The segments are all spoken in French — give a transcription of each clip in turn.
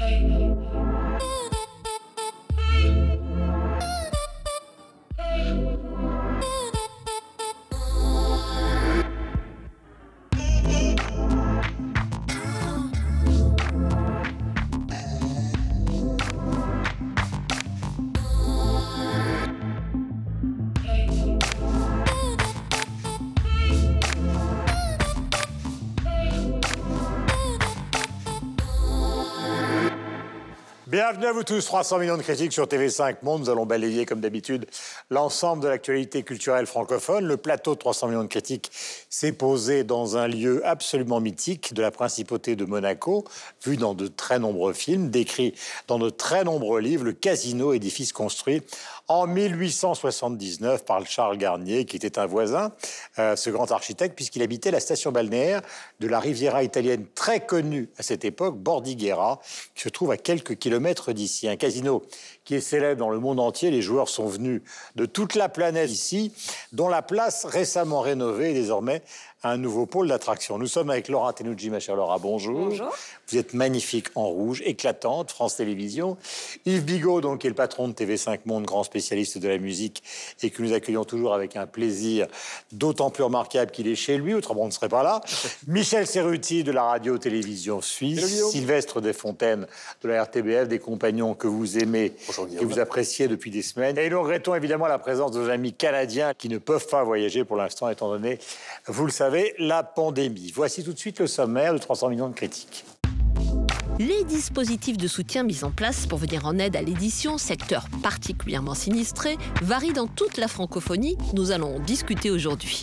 Hey. Bienvenue à vous tous, 300 millions de critiques sur TV5 Monde. Nous allons balayer, comme d'habitude, l'ensemble de l'actualité culturelle francophone. Le plateau de 300 millions de critiques s'est posé dans un lieu absolument mythique de la principauté de Monaco, vu dans de très nombreux films, décrit dans de très nombreux livres, le casino, édifice construit en 1879 par Charles Garnier, qui était un voisin, euh, ce grand architecte, puisqu'il habitait la station balnéaire de la Riviera italienne très connue à cette époque, Bordighera, qui se trouve à quelques kilomètres d'ici. Un casino qui est célèbre dans le monde entier. Les joueurs sont venus de toute la planète ici, dont la place récemment rénovée est désormais un nouveau pôle d'attraction. Nous sommes avec Laura Tenucci, ma chère Laura, bonjour. Bonjour. Vous êtes magnifique en rouge, éclatante, France Télévisions. Yves Bigot, donc, qui est le patron de TV5 Monde, grand spécialiste de la musique, et que nous accueillons toujours avec un plaisir d'autant plus remarquable qu'il est chez lui, autrement on ne serait pas là. Michel Serruti de la radio-télévision suisse. Sylvestre Desfontaines de la RTBF, des compagnons que vous aimez, que vous appréciez depuis des semaines. Et nous regrettons évidemment la présence de nos amis canadiens qui ne peuvent pas voyager pour l'instant, étant donné, vous le savez, la pandémie. Voici tout de suite le sommaire de 300 millions de critiques. Les dispositifs de soutien mis en place pour venir en aide à l'édition, secteur particulièrement sinistré, varient dans toute la francophonie. Nous allons en discuter aujourd'hui.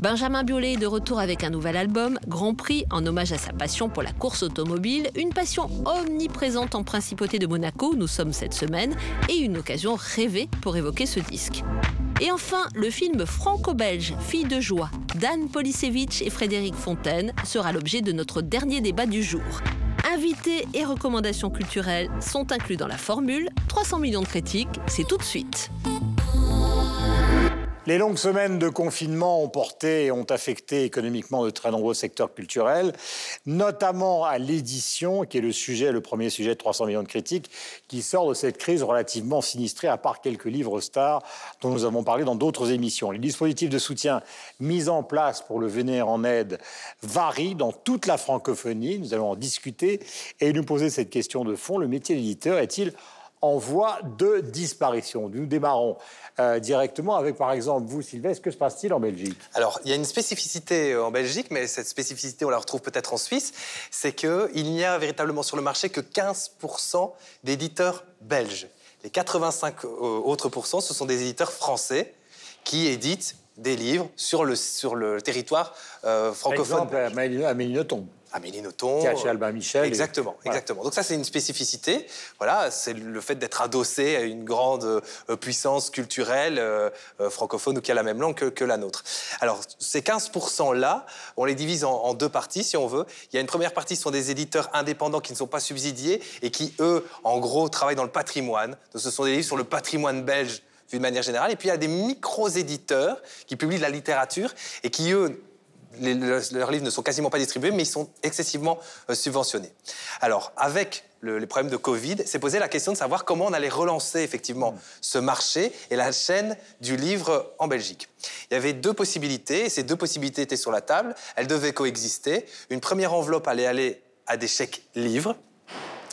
Benjamin Biolay est de retour avec un nouvel album, Grand Prix, en hommage à sa passion pour la course automobile, une passion omniprésente en principauté de Monaco nous sommes cette semaine, et une occasion rêvée pour évoquer ce disque. Et enfin, le film franco-belge Fille de joie d'Anne Polisevich et Frédéric Fontaine sera l'objet de notre dernier débat du jour. Invités et recommandations culturelles sont inclus dans la formule. 300 millions de critiques, c'est tout de suite. Les longues semaines de confinement ont porté et ont affecté économiquement de très nombreux secteurs culturels, notamment à l'édition, qui est le sujet, le premier sujet de 300 millions de critiques, qui sort de cette crise relativement sinistrée, à part quelques livres stars dont nous avons parlé dans d'autres émissions. Les dispositifs de soutien mis en place pour le venir en aide varient dans toute la francophonie. Nous allons en discuter et nous poser cette question de fond. Le métier d'éditeur est-il en voie de disparition. Nous démarrons euh, directement avec, par exemple, vous, Sylvestre, que se passe-t-il en Belgique? Alors, il y a une spécificité euh, en Belgique, mais cette spécificité, on la retrouve peut-être en Suisse, c'est qu'il n'y a véritablement sur le marché que 15% d'éditeurs belges. Les 85 euh, autres pourcents, ce sont des éditeurs français qui éditent des livres sur le, sur le territoire francophone. Par exemple, Amélie Nothomb. Amélie Nothomb. Chez Albin Michel. Exactement, exactement. Donc ça, c'est une spécificité. Voilà, c'est le fait d'être adossé à une grande euh, puissance culturelle euh, euh, francophone ou qui a la même langue que, la nôtre. Alors, ces 15%-là, on les divise en, deux parties, si on veut. Il y a une première partie, ce sont des éditeurs indépendants qui ne sont pas subsidiés et qui, eux, en gros, travaillent dans le patrimoine. Donc, ce sont des livres sur le patrimoine belge d'une manière générale. Et puis, il y a des micro-éditeurs qui publient de la littérature et qui, eux, leurs livres ne sont quasiment pas distribués, mais ils sont excessivement euh, subventionnés. Alors, avec les problèmes de Covid, s'est posé la question de savoir comment on allait relancer effectivement mm. ce marché et la chaîne du livre en Belgique. Il y avait deux possibilités, et ces deux possibilités étaient sur la table, elles devaient coexister. Une première enveloppe allait aller à des chèques livres,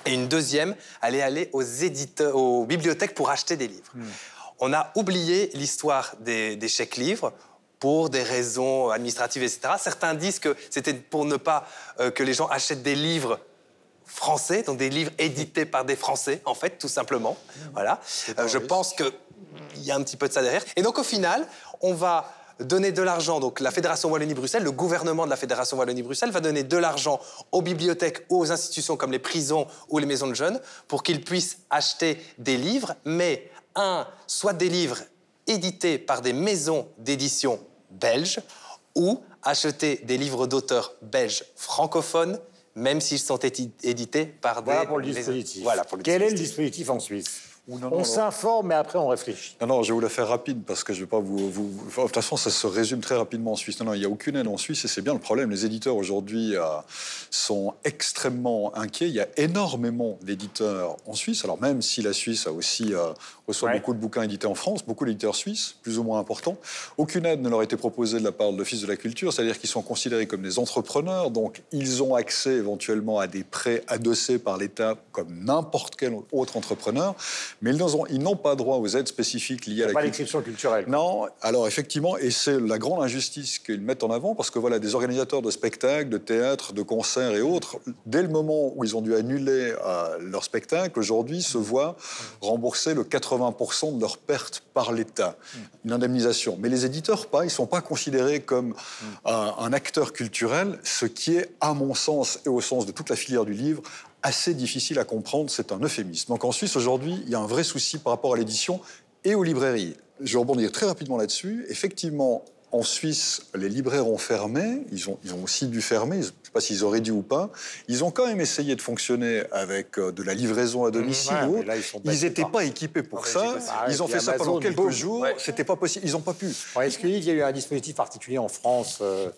et une deuxième allait aller aux, éditeurs, aux bibliothèques pour acheter des livres. Mm. On a oublié l'histoire des, des chèques livres pour des raisons administratives, etc. Certains disent que c'était pour ne pas euh, que les gens achètent des livres français, donc des livres édités par des Français, en fait, tout simplement. Voilà. Euh, je pense qu'il y a un petit peu de ça derrière. Et donc, au final, on va donner de l'argent, donc la Fédération Wallonie-Bruxelles, le gouvernement de la Fédération Wallonie-Bruxelles va donner de l'argent aux bibliothèques, aux institutions comme les prisons ou les maisons de jeunes pour qu'ils puissent acheter des livres, mais un, soit des livres édités par des maisons d'édition belges ou acheter des livres d'auteurs belges francophones, même s'ils sont édités par voilà Pour le dispositif. Voilà pour le Quel est le dispositif en Suisse? On s'informe, mais après on réfléchit. Non, non, je vais vous la faire rapide parce que je ne vais pas vous, vous, De toute façon, ça se résume très rapidement en Suisse. Non, non, il n'y a aucune aide en Suisse et c'est bien le problème. Les éditeurs aujourd'hui euh, sont extrêmement inquiets. Il y a énormément d'éditeurs en Suisse. Alors même si la Suisse a aussi euh, reçoit beaucoup de bouquins édités en France, beaucoup d'éditeurs suisses, plus ou moins importants, aucune aide ne leur a été proposée de la part de l'Office de la culture, c'est-à-dire qu'ils sont considérés comme des entrepreneurs, donc ils ont accès éventuellement à des prêts adossés par l'État comme n'importe quel autre entrepreneur, mais ils n'ont pas droit aux aides spécifiques liées à la pas l'exception culturelle. Non, alors effectivement, et c'est la grande injustice qu'ils mettent en avant, parce que voilà, des organisateurs de spectacles, de théâtres, de concerts et autres, dès le moment où ils ont dû annuler euh, leur spectacle, aujourd'hui se voient rembourser le 80% de leurs pertes par l'État, une indemnisation. Mais les éditeurs, pas, ils ne sont pas considérés comme un, un acteur culturel, ce qui est, à mon sens et au sens de toute la filière du livre, assez difficile à comprendre, c'est un euphémisme. Donc en Suisse, aujourd'hui, il y a un vrai souci par rapport à l'édition et aux librairies. Je vais rebondir très rapidement là-dessus. Effectivement, en Suisse, les libraires ont fermé, ils ont, ils ont aussi dû fermer, je ne sais pas s'ils auraient dû ou pas. Ils ont quand même essayé de fonctionner avec euh, de la livraison à domicile. ils n'étaient pas équipés pour ça. ils ont fait ça pendant quelques jours. C'était pas possible. Ils n'ont pas pu. Est-ce qu'il y a eu un dispositif particulier en France euh,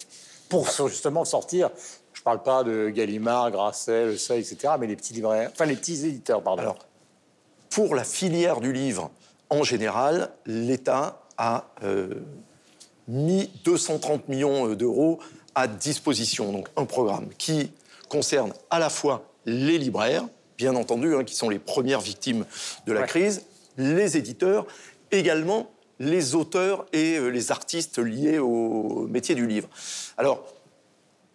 pour justement sortir je ne parle pas de Gallimard, Grasset, Le Seuil, etc., mais les petits libraires, enfin les petits éditeurs, pardon. Alors, pour la filière du livre, en général, l'État a euh, mis 230 millions euh, d'euros à disposition, donc un programme qui concerne à la fois les libraires, bien entendu, hein, qui sont les premières victimes de la crise, les éditeurs, également les auteurs et euh, les artistes liés au métier du livre. Alors,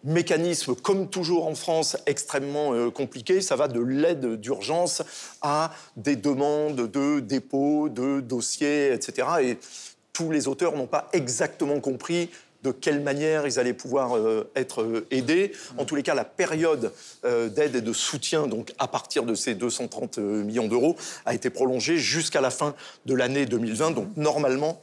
mécanisme, comme toujours en France, extrêmement euh, compliqué. Ça va de l'aide d'urgence à des demandes de dépôt, de dossiers, etc. Et tous les auteurs n'ont pas exactement compris de quelle manière ils allaient pouvoir euh, être euh, aidés. En tous les cas, la période d'aide et de soutien, donc à partir de ces 230 millions d'euros, a été prolongée jusqu'à la fin de l'année 2020. Donc normalement,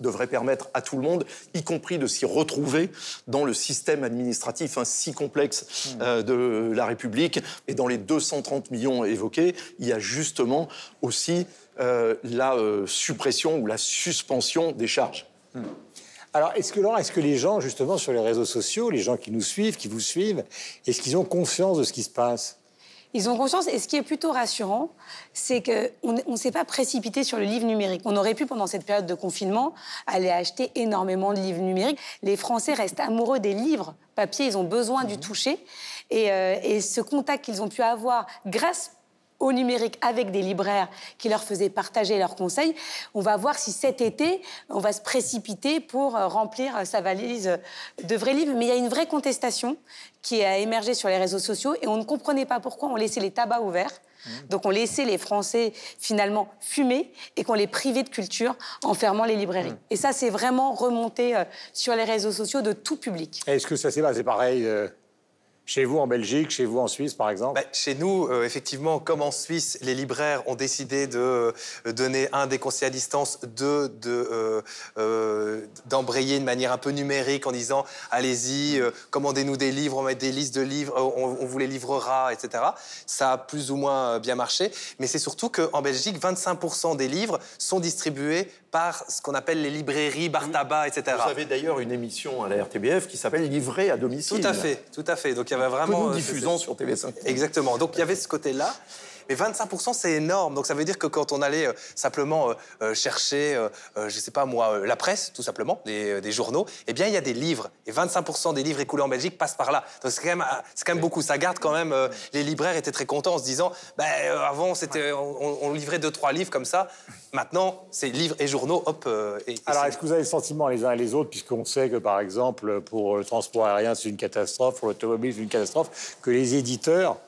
devrait permettre à tout le monde, y compris de s'y retrouver dans le système administratif hein, si complexe hmm. euh, de la République. Et dans les 230 millions évoqués, il y a justement aussi euh, la euh, suppression ou la suspension des charges. Hmm. Alors, est-ce que, est-ce que les gens, justement, sur les réseaux sociaux, les gens qui nous suivent, qui vous suivent, est-ce qu'ils ont conscience de ce qui se passe? Ils ont conscience. Et ce qui est plutôt rassurant, c'est qu'on ne s'est pas précipité sur le livre numérique. On aurait pu, pendant cette période de confinement, aller acheter énormément de livres numériques. Les Français restent amoureux des livres papier. Ils ont besoin du mhm. toucher. Et, euh, et ce contact qu'ils ont pu avoir grâce au numérique avec des libraires qui leur faisaient partager leurs conseils. On va voir si cet été, on va se précipiter pour euh, remplir euh, sa valise de vrais livres. Mais il y a une vraie contestation qui a émergé sur les réseaux sociaux et on ne comprenait pas pourquoi on laissait les tabacs ouverts. Mmh. Donc on laissait les Français finalement fumer et qu'on les privait de culture en fermant les librairies. Mmh. Et ça, c'est vraiment remonté euh, sur les réseaux sociaux de tout public. Est-ce que ça s'est passé pareil chez vous en Belgique, chez vous en Suisse, par exemple bah, Chez nous, euh, effectivement, comme en Suisse, les libraires ont décidé de euh, donner, un, des conseils à distance, deux, euh, d'embrayer de, manière un peu numérique en disant allez-y, commandez-nous des livres, on met des listes de livres, on, on, vous les livrera, etc. Ça a plus ou moins bien marché, mais c'est surtout qu'en Belgique, 25% des livres sont distribués par ce qu'on appelle les librairies, bar tabac, etc. Vous avez d'ailleurs une émission à la RTBF qui s'appelle Livré à domicile. Tout à fait, tout à fait. Donc il y avait vraiment. Que nous diffusons sur TV5. Exactement. Donc il y avait ce côté-là. Mais 25%, c'est énorme. Donc ça veut dire que quand on allait euh, simplement euh, euh, chercher, je je sais pas moi, la presse, tout simplement, des, journaux, eh bien, il y a des livres. Et 25% des livres écoulés en Belgique passent par là. Donc c'est quand, même, quand même beaucoup. Ça garde quand même. les libraires étaient très contents en se disant, ben, avant, c'était, on, livrait deux, trois livres comme ça. Maintenant, c'est livres et journaux, hop. Et, Alors, est-ce que vous avez le sentiment les uns et les autres, puisqu'on sait que, par exemple, pour le transport aérien, c'est une catastrophe, pour l'automobile, c'est une catastrophe, que les éditeurs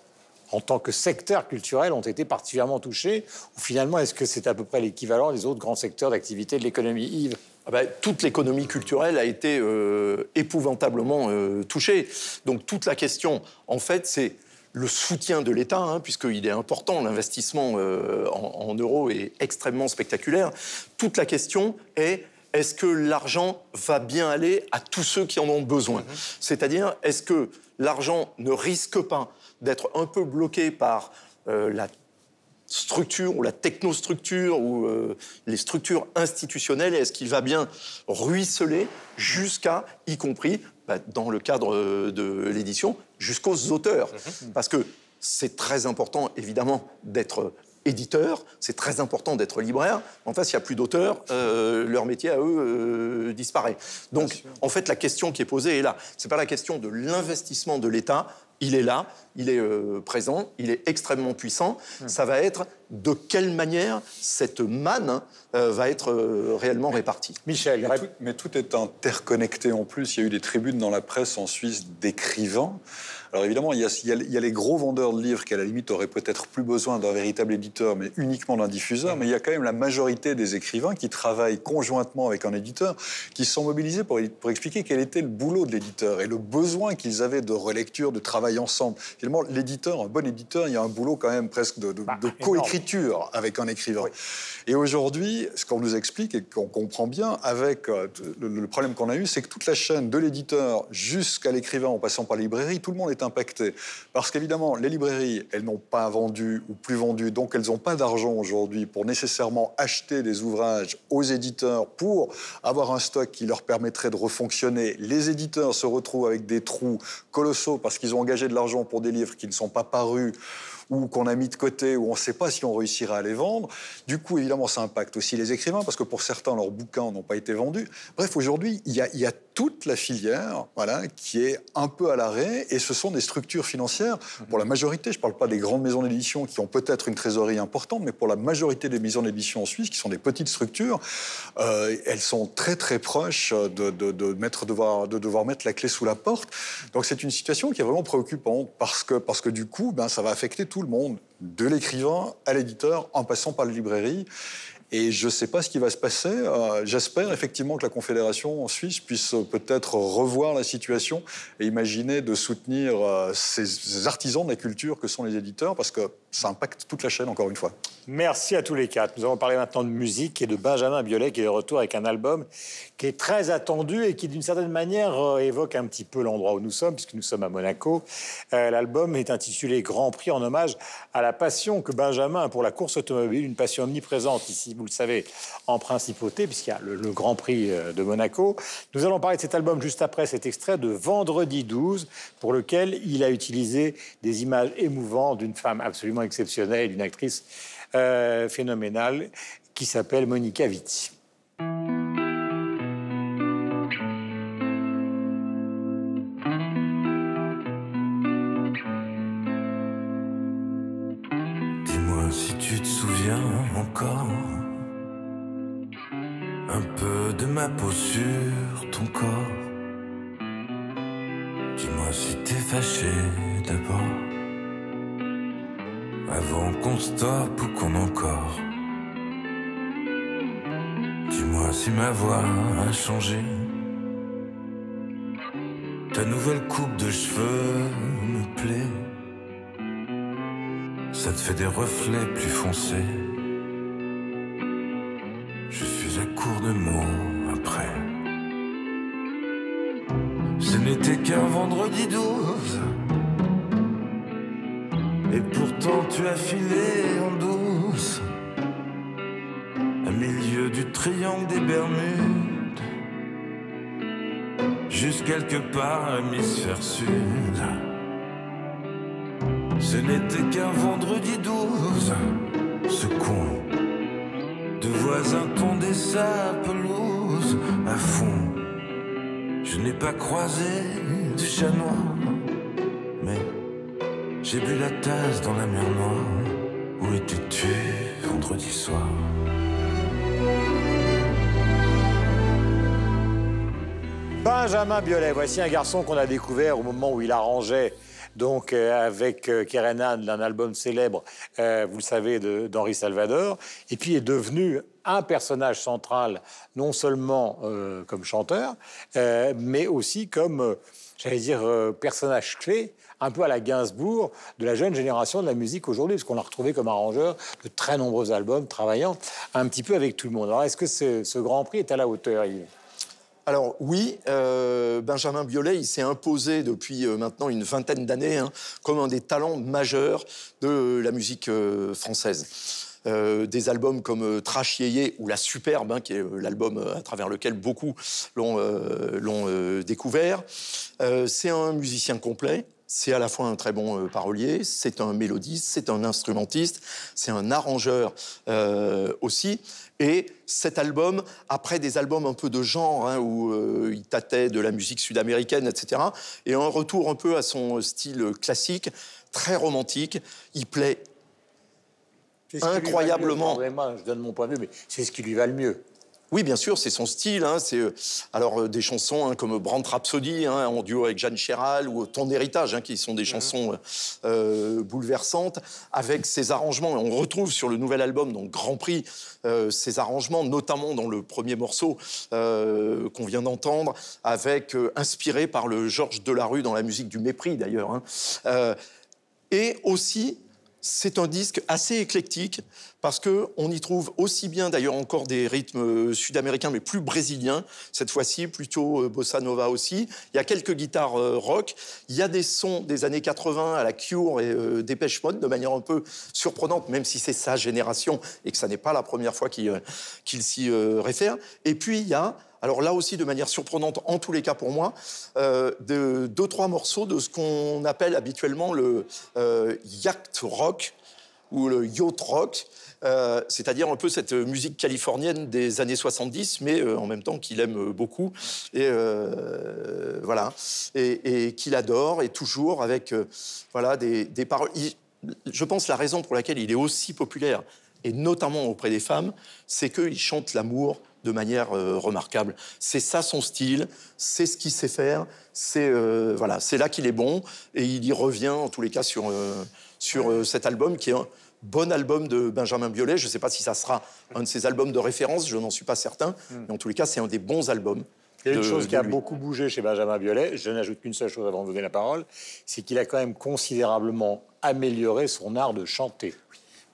en tant que secteur culturel, ont été particulièrement touchés Ou finalement, est-ce que c'est à peu près l'équivalent des autres grands secteurs d'activité de l'économie Yves? Ah ben, toute l'économie culturelle a été euh, épouvantablement euh, touchée. Donc toute la question, en fait, c'est le soutien de l'État, hein, puisqu'il est important, l'investissement euh, en, euros est extrêmement spectaculaire. Toute la question est est-ce que l'argent va bien aller à tous ceux qui en ont besoin? Mm-hmm. C'est-à-dire, est-ce que l'argent ne risque pas d'être un peu bloqué par euh, la structure ou la technostructure ou euh, les structures institutionnelles Est-ce qu'il va bien ruisseler jusqu'à, y compris bah, dans le cadre euh, de l'édition, jusqu'aux auteurs? Mhm. Parce que c'est très important, évidemment, d'être éditeur, c'est très important d'être libraire. En fait, s'il n'y a plus d'auteurs, euh, leur métier à eux disparaît. Donc, en fait, la question qui est posée est là. Ce n'est pas la question de l'investissement de l'État, il est là, il est euh, présent, il est extrêmement puissant. Hmm. Ça va être de quelle manière cette manne euh, va être euh, réellement répartie. Michel, mais tout, est interconnecté en plus. Il y a eu des tribunes dans la presse en Suisse d'écrivains. Alors évidemment, il y, a, les gros vendeurs de livres qui, à la limite, auraient peut-être plus besoin d'un véritable éditeur, mais uniquement d'un diffuseur. Mais il y a quand même la majorité des écrivains qui travaillent conjointement avec un éditeur, qui sont mobilisés pour, pour expliquer quel était le boulot de l'éditeur et le besoin qu'ils avaient de relecture, de travail ensemble. Finalement, l'éditeur, un bon éditeur, il y a un boulot quand même presque de, de, bah, coécriture avec un écrivain. Et aujourd'hui, ce qu'on nous explique et qu'on comprend bien avec euh, le, problème qu'on a eu, c'est que toute la chaîne de l'éditeur jusqu'à l'écrivain en passant par la librairie, tout le monde est Parce qu'évidemment, les librairies, elles n'ont pas vendu ou plus vendu, donc elles n'ont pas d'argent aujourd'hui pour nécessairement acheter des ouvrages aux éditeurs pour avoir un stock qui leur permettrait de refonctionner. Les éditeurs se retrouvent avec des trous colossaux parce qu'ils ont engagé de l'argent pour des livres qui ne sont pas parus ou qu'on a mis de côté, ou on ne sait pas si on réussira à les vendre. Du coup, évidemment, ça impacte aussi les écrivains, parce que pour certains, leurs bouquins n'ont pas été vendus. Bref, aujourd'hui, il y a, toute la filière voilà, qui est un peu à l'arrêt, et ce sont des structures financières, pour la majorité, je ne parle pas des grandes maisons d'édition qui ont peut-être une trésorerie importante, mais pour la majorité des maisons d'édition en Suisse, qui sont des petites structures, euh, elles sont très très proches de, mettre, devoir, de devoir mettre la clé sous la porte. Donc c'est une situation qui est vraiment préoccupante, parce que, parce que du coup, ben, ça va affecter tout le monde, de l'écrivain à l'éditeur, en passant par la librairie. Et je ne sais pas ce qui va se passer. Euh, j'espère effectivement que la Confédération Suisse puisse peut-être revoir la situation et imaginer de soutenir euh, ces artisans de la culture que sont les éditeurs, parce que ça impacte toute la chaîne, encore une fois. Merci à tous les quatre. Nous allons parler maintenant de musique et de Benjamin Biolay qui est de retour avec un album qui est très attendu et qui, d'une certaine manière, euh, évoque un petit peu l'endroit où nous sommes, puisque nous sommes à Monaco. L'album est intitulé Grand Prix en hommage à la passion que Benjamin a pour la course automobile, une passion omniprésente ici vous le savez, en principauté, puisqu'il y a le, Grand Prix euh, de Monaco. Nous allons parler de cet album juste après cet extrait de Vendredi 12, pour lequel il a utilisé des images émouvantes d'une femme absolument exceptionnelle, d'une actrice euh, phénoménale, qui s'appelle Monica Vitti. Dis-moi si tu te souviens encore un peu de ma peau sur ton corps. Dis-moi si t'es fâché d'abord, avant qu'on stoppe ou qu'on encore. Dis-moi si ma voix a changé. Ta nouvelle coupe de cheveux me plaît. Ça te fait des reflets plus foncés. Après. Ce n'était qu'un vendredi 12. Et pourtant tu as filé en douce. Au milieu du triangle des Bermudes. Juste quelque part à l'hémisphère sud. Ce n'était qu'un vendredi 12. Sa pelouse à fond. Je n'ai pas croisé de chat noir, mais j'ai bu la tasse dans la mer noire. Où étais-tu vendredi soir? Benjamin Biolay, voici un garçon qu'on a découvert au moment où il arrangeait donc euh, avec euh, Kerenan, un album célèbre, euh, vous le savez, d'Henri Salvador, et puis est devenu un personnage central, non seulement comme chanteur, mais aussi comme, j'allais dire, personnage clé un peu à la Gainsbourg de la jeune génération de la musique aujourd'hui, parce qu'on l'a retrouvé comme arrangeur de très nombreux albums, travaillant un petit peu avec tout le monde. Alors, est-ce que ce, Grand Prix est à la hauteur, Yves? Alors oui, euh, Benjamin Biolay, s'est imposé depuis euh, maintenant une vingtaine d'années hein, comme un des talents majeurs de la musique euh, française. Des albums comme Trash Yéyé ou La Superbe, hein, qui est l'album à travers lequel beaucoup l'ont découvert. C'est un musicien complet. C'est à la fois un très bon parolier, c'est un mélodiste, c'est un instrumentiste, c'est un arrangeur aussi. Et cet album, après des albums un peu de genre, hein, où euh, il tâtait de la musique sud-américaine, etc., et un retour un peu à son style classique, très romantique, il plaît incroyablement. Vraiment, je donne mon point de vue, mais c'est ce qui lui va le mieux. Oui, bien sûr, c'est son style. hein, c'est euh, alors euh, des chansons hein, comme Brand Rhapsody hein, en duo avec Jeanne Chéral ou Ton héritage, qui sont des chansons euh, bouleversantes avec ses arrangements. On retrouve sur le nouvel album, donc Grand Prix, ces arrangements, notamment dans le premier morceau qu'on vient d'entendre, avec inspiré par le Georges Delarue dans la musique du mépris d'ailleurs. et aussi c'est un disque assez éclectique parce que on y trouve aussi bien d'ailleurs encore des rythmes euh, sud-américains mais plus brésiliens cette fois-ci plutôt euh, bossa nova aussi. Il y a quelques guitares euh, rock, il y a des sons des années 80 à la Cure et euh, Dépêche de manière un peu surprenante même si c'est sa génération et que ça n'est pas la première fois qu'il s'y réfère. Et puis il y a alors là aussi, de manière surprenante, en tous les cas pour moi, euh, de, deux, trois morceaux de ce qu'on appelle habituellement le yacht rock ou le yacht rock, euh, c'est-à-dire un peu cette musique californienne des années 70, mais euh, en même temps qu'il aime beaucoup et euh, voilà et, qu'il adore et toujours avec euh, voilà des, des paroles. Je pense la raison pour laquelle il est aussi populaire et notamment auprès des femmes, c'est qu'il chante l'amour de manière euh, remarquable. C'est ça son style, c'est ce qu'il sait faire, c'est euh, voilà, c'est là qu'il est bon et il y revient en tous les cas sur euh, sur euh, cet album qui est un bon album de Benjamin Biolay. Je ne sais pas si ça sera un de ses albums de référence, je n'en suis pas certain, mais en tous les cas c'est un des bons albums. Il y a une de- chose qui a lui. beaucoup bougé chez Benjamin Biolay, je n'ajoute qu'une seule chose avant de donner la parole, c'est qu'il a quand même considérablement amélioré son art de chanter.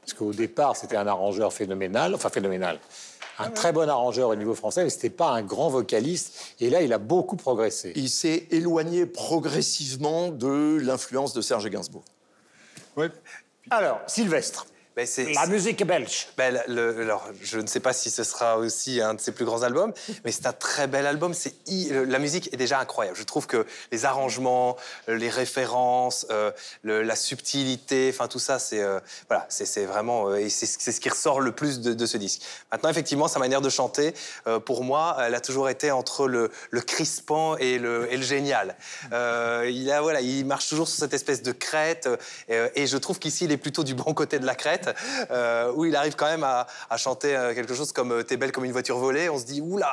Parce qu'au départ, c'était un arrangeur phénoménal, enfin phénoménal, un très bon arrangeur au niveau français, mais ce n'était pas un grand vocaliste. Et là, il a beaucoup progressé. Il s'est éloigné progressivement de l'influence de Serge Gainsbourg. Ouais. Alors, Sylvestre, Ben, la musique belge. Ben, le- alors, je ne sais pas si ce sera aussi un de ses plus grands albums, mais c'est un très bel album. C'est la musique est déjà incroyable. Je trouve que les arrangements, euh, les références, euh, le- la subtilité, enfin tout ça, c'est euh, voilà, c'est vraiment euh, et c'est ce qui ressort le plus de, de ce disque. Maintenant, effectivement, sa manière de chanter, pour moi, elle a toujours été entre le, le crispant et le, et le génial. Il a voilà, il marche toujours sur cette espèce de crête, et je trouve qu'ici, il est plutôt du bon côté de la crête, euh, où il arrive quand même à, à chanter euh, quelque chose comme euh, T'es belle comme une voiture volée. On se dit, oula,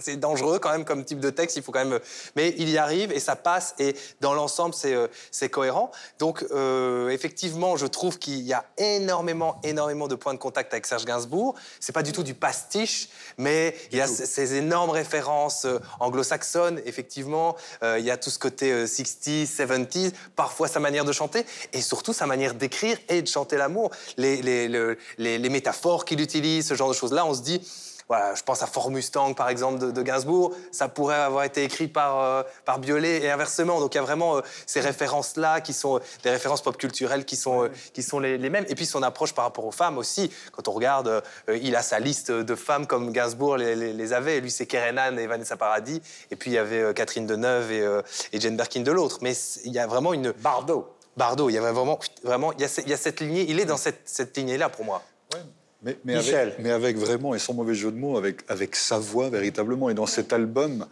c'est dangereux quand même comme type de texte, il faut quand même. Mais il y arrive et ça passe, et dans l'ensemble, c'est cohérent. Donc, euh, effectivement, je trouve qu'il y a énormément, énormément de points de contact avec Serge Gainsbourg. C'est pas du tout du pastiche, mais il y a ces énormes références anglo-saxonnes, effectivement. Euh, il y a tout ce côté euh, 60s, 70s, parfois sa manière de chanter, et surtout sa manière d'écrire et de chanter l'amour. Les, les, le- les- les métaphores qu'il utilise, ce genre de choses-là, on se dit... Voilà, je pense à Fort Mustang, par exemple, de, de Gainsbourg. Ça pourrait avoir été écrit par, euh, par Biolay et inversement. Donc il y a vraiment euh, ces références-là qui sont euh, des références pop culturelles qui sont, euh, qui sont les, les mêmes. Et puis son approche par rapport aux femmes aussi. Quand on regarde, euh, il a sa liste de femmes comme Gainsbourg les, les- les avait. Lui, c'est Kerenan et Vanessa Paradis. Et puis il y avait Catherine Deneuve et, et Jane Birkin de l'autre. Mais il y a vraiment une. Bardot. Bardot, il y a vraiment. vraiment il, y a, ce- il y a cette lignée. Il est dans cette, cette lignée-là pour moi. Mais, mais Michel. avec, mais avec vraiment, et sans mauvais jeu de mots, avec, avec sa voix véritablement. Et dans cet album,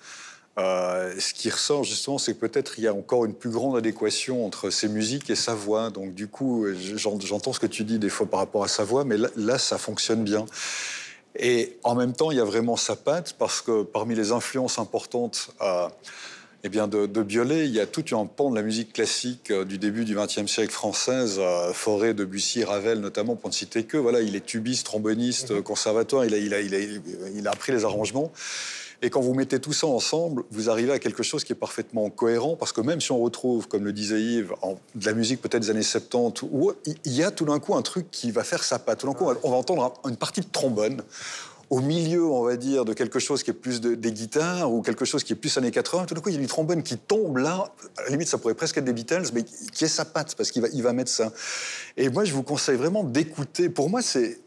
euh, ce qui ressort justement, c'est que peut-être il y a encore une plus grande adéquation entre ses musiques et sa voix. Donc du coup, j'en- j'entends ce que tu dis des fois par rapport à sa voix, mais là, là, ça fonctionne bien. Et en même temps, il y a vraiment sa patte, parce que parmi les influences importantes euh, eh bien de, de Biolay, il y a tout un pan de la musique classique euh, du début du XXe siècle française, Forêt, Debussy, Ravel notamment, pour ne citer que. Voilà, il est tubiste, tromboniste, euh, conservatoire, il a, il, a, il, a, il a appris les arrangements. Et quand vous mettez tout ça ensemble, vous arrivez à quelque chose qui est parfaitement cohérent, parce que même si on retrouve, comme le disait Yves, en- de la musique peut-être des années 70, où il y a tout d'un coup un truc qui va faire sa patte. Tout d'un coup, on va entendre un- une partie de trombone, au milieu, on va dire, de quelque chose qui est plus de- des guitares ou quelque chose qui est plus années 80. Tout d'un coup, il y a du trombone qui tombe là. À la limite, ça pourrait presque être des Beatles, mais qui est sa patte parce qu'il va, il va mettre ça. Et moi, je vous conseille vraiment d'écouter. Pour moi, c'est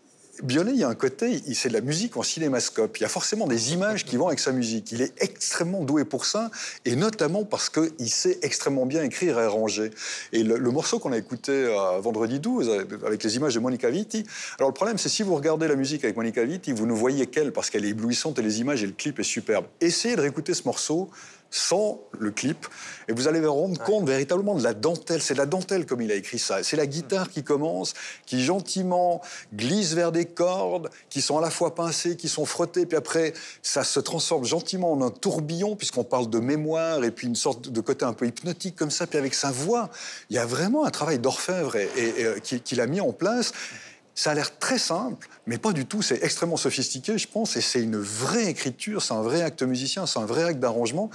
Biolay, il y a un côté, c'est de la musique en cinémascope. Il y a forcément des images qui vont avec sa musique. Il est extrêmement doué pour ça, et notamment parce qu'il sait extrêmement bien écrire et arranger. Et le, morceau qu'on a écouté euh, vendredi 12, avec- avec les images de Monica Vitti, alors le problème, c'est si vous regardez la musique avec Monica Vitti, vous ne voyez qu'elle, parce qu'elle est éblouissante et les images et le clip est superbe. Essayez de réécouter ce morceau sans le clip, et vous allez vous rendre compte véritablement de la dentelle. C'est de la dentelle comme il a écrit ça. C'est la guitare qui commence, qui gentiment glisse vers des cordes, qui sont à la fois pincées, qui sont frottées, puis après, ça se transforme gentiment en un tourbillon, puisqu'on parle de mémoire, et puis une sorte de côté un peu hypnotique comme ça, puis avec sa voix, il y a vraiment un travail d'orfèvre et, et- et, euh, qui- qu'il a mis en place. Ça a l'air très simple, mais pas du tout. C'est extrêmement sophistiqué, je pense, et c'est une vraie écriture, c'est un vrai acte musicien, c'est un vrai acte d'arrangement.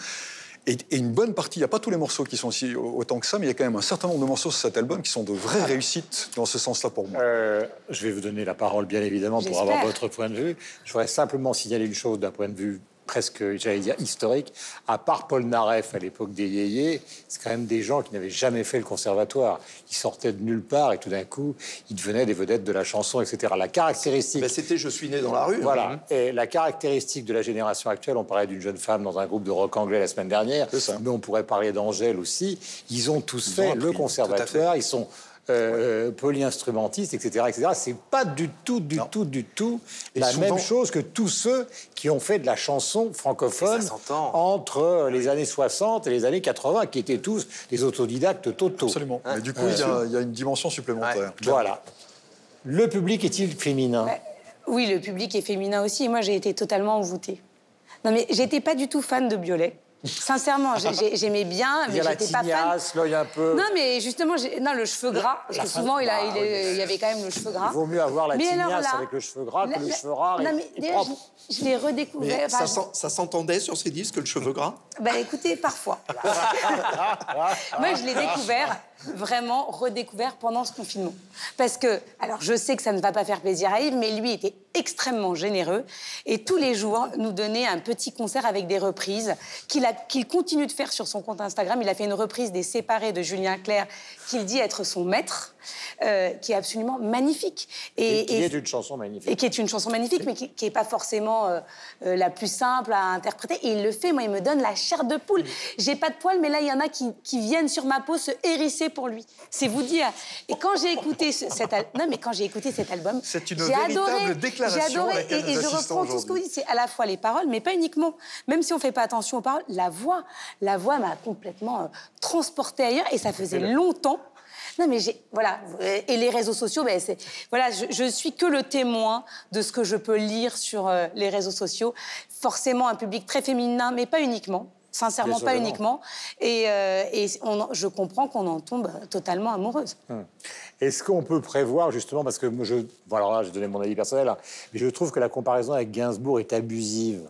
Et, et une bonne partie, il n'y a pas tous les morceaux qui sont aussi autant que ça, mais il y a quand même un certain nombre de morceaux sur cet album qui sont de vraies réussites dans ce sens-là pour moi. Euh, je vais vous donner la parole, bien évidemment, pour avoir votre point de vue. Je voudrais simplement signaler une chose d'un point de vue presque, j'allais dire, historique. À part Paul Naref à l'époque des Yéyés, c'est quand même des gens qui n'avaient jamais fait le conservatoire. Ils sortaient de nulle part et tout d'un coup, ils devenaient des vedettes de la chanson, etc. La caractéristique... Ben, C'était Je suis né dans la rue. hein. Voilà. Et la caractéristique de la génération actuelle, on parlait d'une jeune femme dans un groupe de rock anglais la semaine dernière, mais on pourrait parler d'Angèle aussi. Ils ont tous fait appris, le conservatoire, ils sont euh, polyinstrumentistes, etc., etc. C'est pas du tout, du tout, du tout Et la souvent- même chose que tous ceux qui ont fait de la chanson francophone entre les années 60 et les années 80, qui étaient tous des autodidactes totaux. Absolument. Mais du coup, il y, a- il y a une dimension supplémentaire. Voilà. Le public est-il féminin? Oui, le public est féminin aussi. Et moi, j'ai été totalement envoûtée. Non, mais j'étais pas du tout fan de Biolay. Sincèrement, j'ai- j'ai- j'aimais bien, mais j'étais pas fan. tignasse, l'œil un peu... Non, mais justement, non, le cheveu gras, parce que souvent, il, a, Bah, il, est- y avait quand même le cheveu gras. Il vaut mieux avoir la Mais alors tignasse là, avec le cheveu gras que le cheveu rare et- Non, mais déjà, propre. je, je l'ai redécouvert. Mais enfin, ça, s'entendait sur ces disques, le cheveu gras? Bah écoutez, parfois. Moi, je l'ai découvert, vraiment redécouvert pendant ce confinement. Parce que, alors je sais que ça ne va pas faire plaisir à Yves, mais lui était extrêmement généreux et tous les jours nous donnait un petit concert avec des reprises qu'il continue de faire sur son compte Instagram. Il a fait une reprise des Séparés de Julien Clerc qu'il dit être son maître, euh, qui est absolument magnifique. Et qui et- est une chanson magnifique. et qui est une chanson magnifique, mais qui n'est pas forcément euh, euh, la plus simple à interpréter. Et il le fait, moi, il me donne la chair de poule. J'ai pas de poils, mais là, il y en a qui, qui viennent sur ma peau se hérisser pour lui. C'est vous dire. Et quand j'ai écouté ce- cet album, non, mais quand j'ai écouté cet album, C'est une véritable adoré, déclaration J'ai adoré, et, et je reprends tout ce que vous dites. C'est à la fois les paroles, mais pas uniquement. Même si on fait pas attention aux paroles, la voix, la voix m'a complètement transportée ailleurs, et ça faisait longtemps. Non, mais j'ai. Voilà. Et les réseaux sociaux, ben, c'est. Voilà, je, je suis que le témoin de ce que je peux lire sur euh, les réseaux sociaux. Forcément, un public très féminin, mais pas uniquement. Sincèrement, pas uniquement. Et, euh, et on je comprends qu'on en tombe totalement amoureuse. Est-ce qu'on peut prévoir justement, parce que moi, je, bon, alors là, j'ai donné mon avis personnel, hein, mais je trouve que la comparaison avec Gainsbourg est abusive.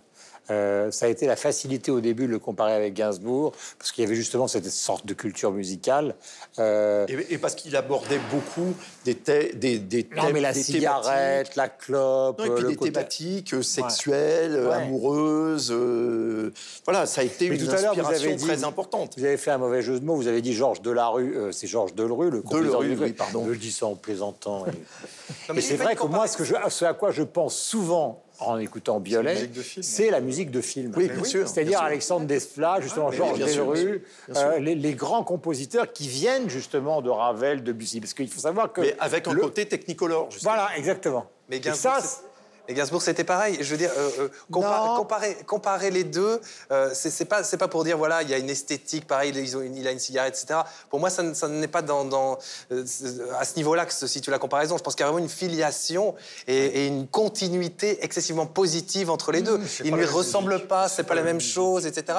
Euh, ça a été la facilité au début de le comparer avec Gainsbourg, parce qu'il y avait justement cette sorte de culture musicale. Euh, et, et parce qu'il abordait beaucoup des, des, des non, thèmes, mais la des cigarette, la clope. Non, et puis le des côté- thématiques euh, sexuelles, euh, Ouais. amoureuses. euh, voilà, ça a été Mais une tout à l'heure, vous inspiration avez dit- très importante. Vous avez fait un mauvais jeu de mots. Vous avez dit Georges Delarue. euh, c'est Georges Delerue, le Delerue, oui, pardon. Je le dis ça en plaisantant. et- mais c'est vrai que moi, ce, que je, ce à quoi je pense souvent en écoutant Biolay, c'est la musique de film. Oui, bien sûr, C'est-à-dire. Alexandre Desplat, justement Georges bien sûr, Delerue, euh, les, les grands compositeurs qui viennent justement de Ravel, de Bussy. Parce qu'il faut savoir que... Mais avec un le- côté technicolore, justement. Voilà, exactement. Mais Et Gainsbourg, ça, mais Gainsbourg, c'était pareil. Je veux dire, euh, euh, compa- comparer, comparer les deux, euh, c'est pas, pas pour dire, voilà, il y a une esthétique, pareil, ils ont une- il a une cigarette, etc. Pour moi, ça, ne- ça n'est pas dans, dans, euh, à ce niveau-là que se situe la comparaison. Je pense qu'il y a vraiment une filiation et, et une continuité excessivement positive entre les deux. c'est Ils pas ne lui ressemblent pas, c'est pas la même chose, etc.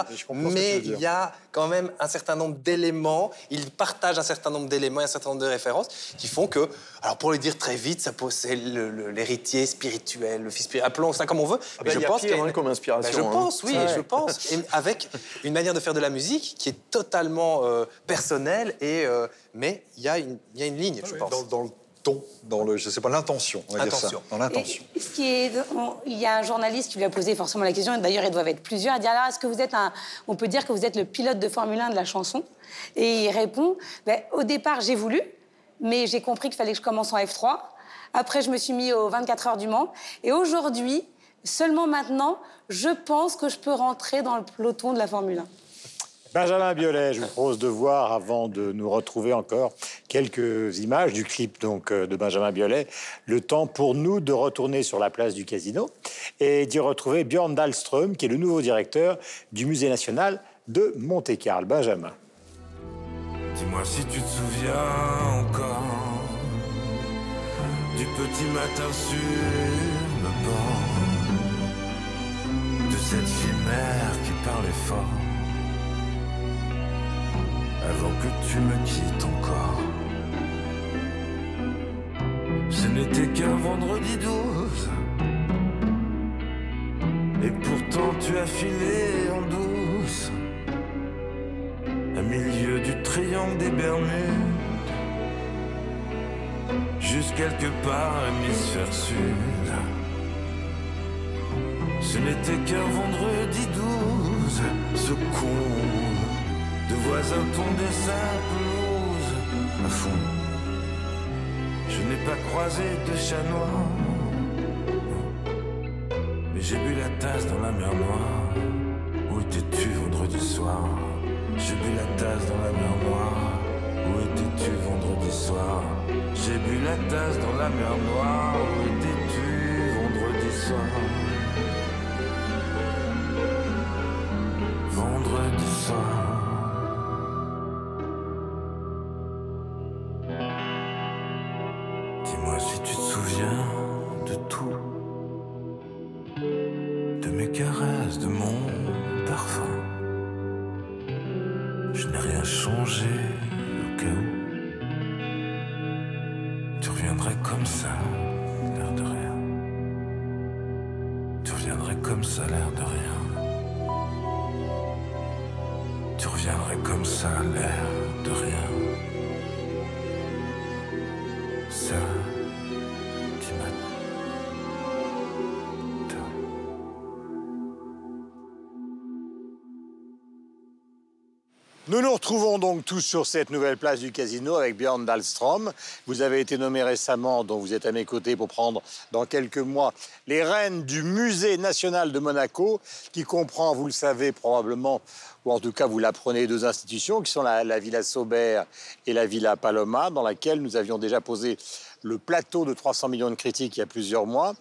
Mais il y a quand même un certain nombre d'éléments, ils partagent un certain nombre d'éléments, et un certain nombre de références qui font que, alors pour le dire très vite, c'est l'héritier spirituel, le fils spirituel, appelons ça comme on veut. ben, il y a qu'il pire, une- hein, comme inspiration, Ben, je hein. pense, oui, Ouais. je pense. Et avec une manière de faire de la musique qui est totalement euh, personnelle, et, euh, mais il y, a une- y a ligne, je pense. Dans, dans le ton, dans le, je sais pas, l'intention, on va dire ça, dans l'intention. Et ce qui est, on- il y a un journaliste qui lui a posé forcément la question, et d'ailleurs ils doivent être plusieurs, il dit alors est-ce que vous êtes un, on peut dire que vous êtes le pilote de Formule 1 de la chanson? Et il répond, Ben, au départ j'ai voulu, mais j'ai compris qu'il fallait que je commence en F3. Après je me suis mis aux 24 heures du Mans, et aujourd'hui, seulement maintenant, je pense que je peux rentrer dans le peloton de la Formule 1. Benjamin Biolay, je vous propose de voir, avant de nous retrouver encore, quelques images du clip donc, euh, de Benjamin Biolay. Le temps pour nous de retourner sur la place du casino et d'y retrouver Björn Dahlström, qui est le nouveau directeur du Musée national de Monte-Carlo. Benjamin. Dis-moi si tu te souviens encore du petit matin sur le port, de cette chimère qui parlait fort, avant que tu me quittes encore. Ce n'était qu'un vendredi 12, et pourtant tu as filé en douce. À milieu du triangle des Bermudes, juste quelque part à l'hémisphère sud. Ce n'était qu'un vendredi 12, ce con de voisins tombés sa pelouse à fond. Je n'ai pas croisé de chat noir, mais j'ai bu la tasse dans la mer noire. Où étais-tu vendredi soir? J'ai bu la tasse dans la mer noire. Où étais-tu vendredi soir? J'ai bu la tasse dans la mer noire. Donc tous sur cette nouvelle place du casino avec Björn Dahlström. Vous avez été nommé récemment, donc vous êtes à mes côtés pour prendre dans quelques mois les rênes du Musée national de Monaco, qui comprend, vous le savez probablement, ou en tout cas vous l'apprenez, deux institutions qui sont la, la Villa Saubert et la Villa Paloma, dans laquelle nous avions déjà posé le plateau de 300 millions de critiques il y a plusieurs mois.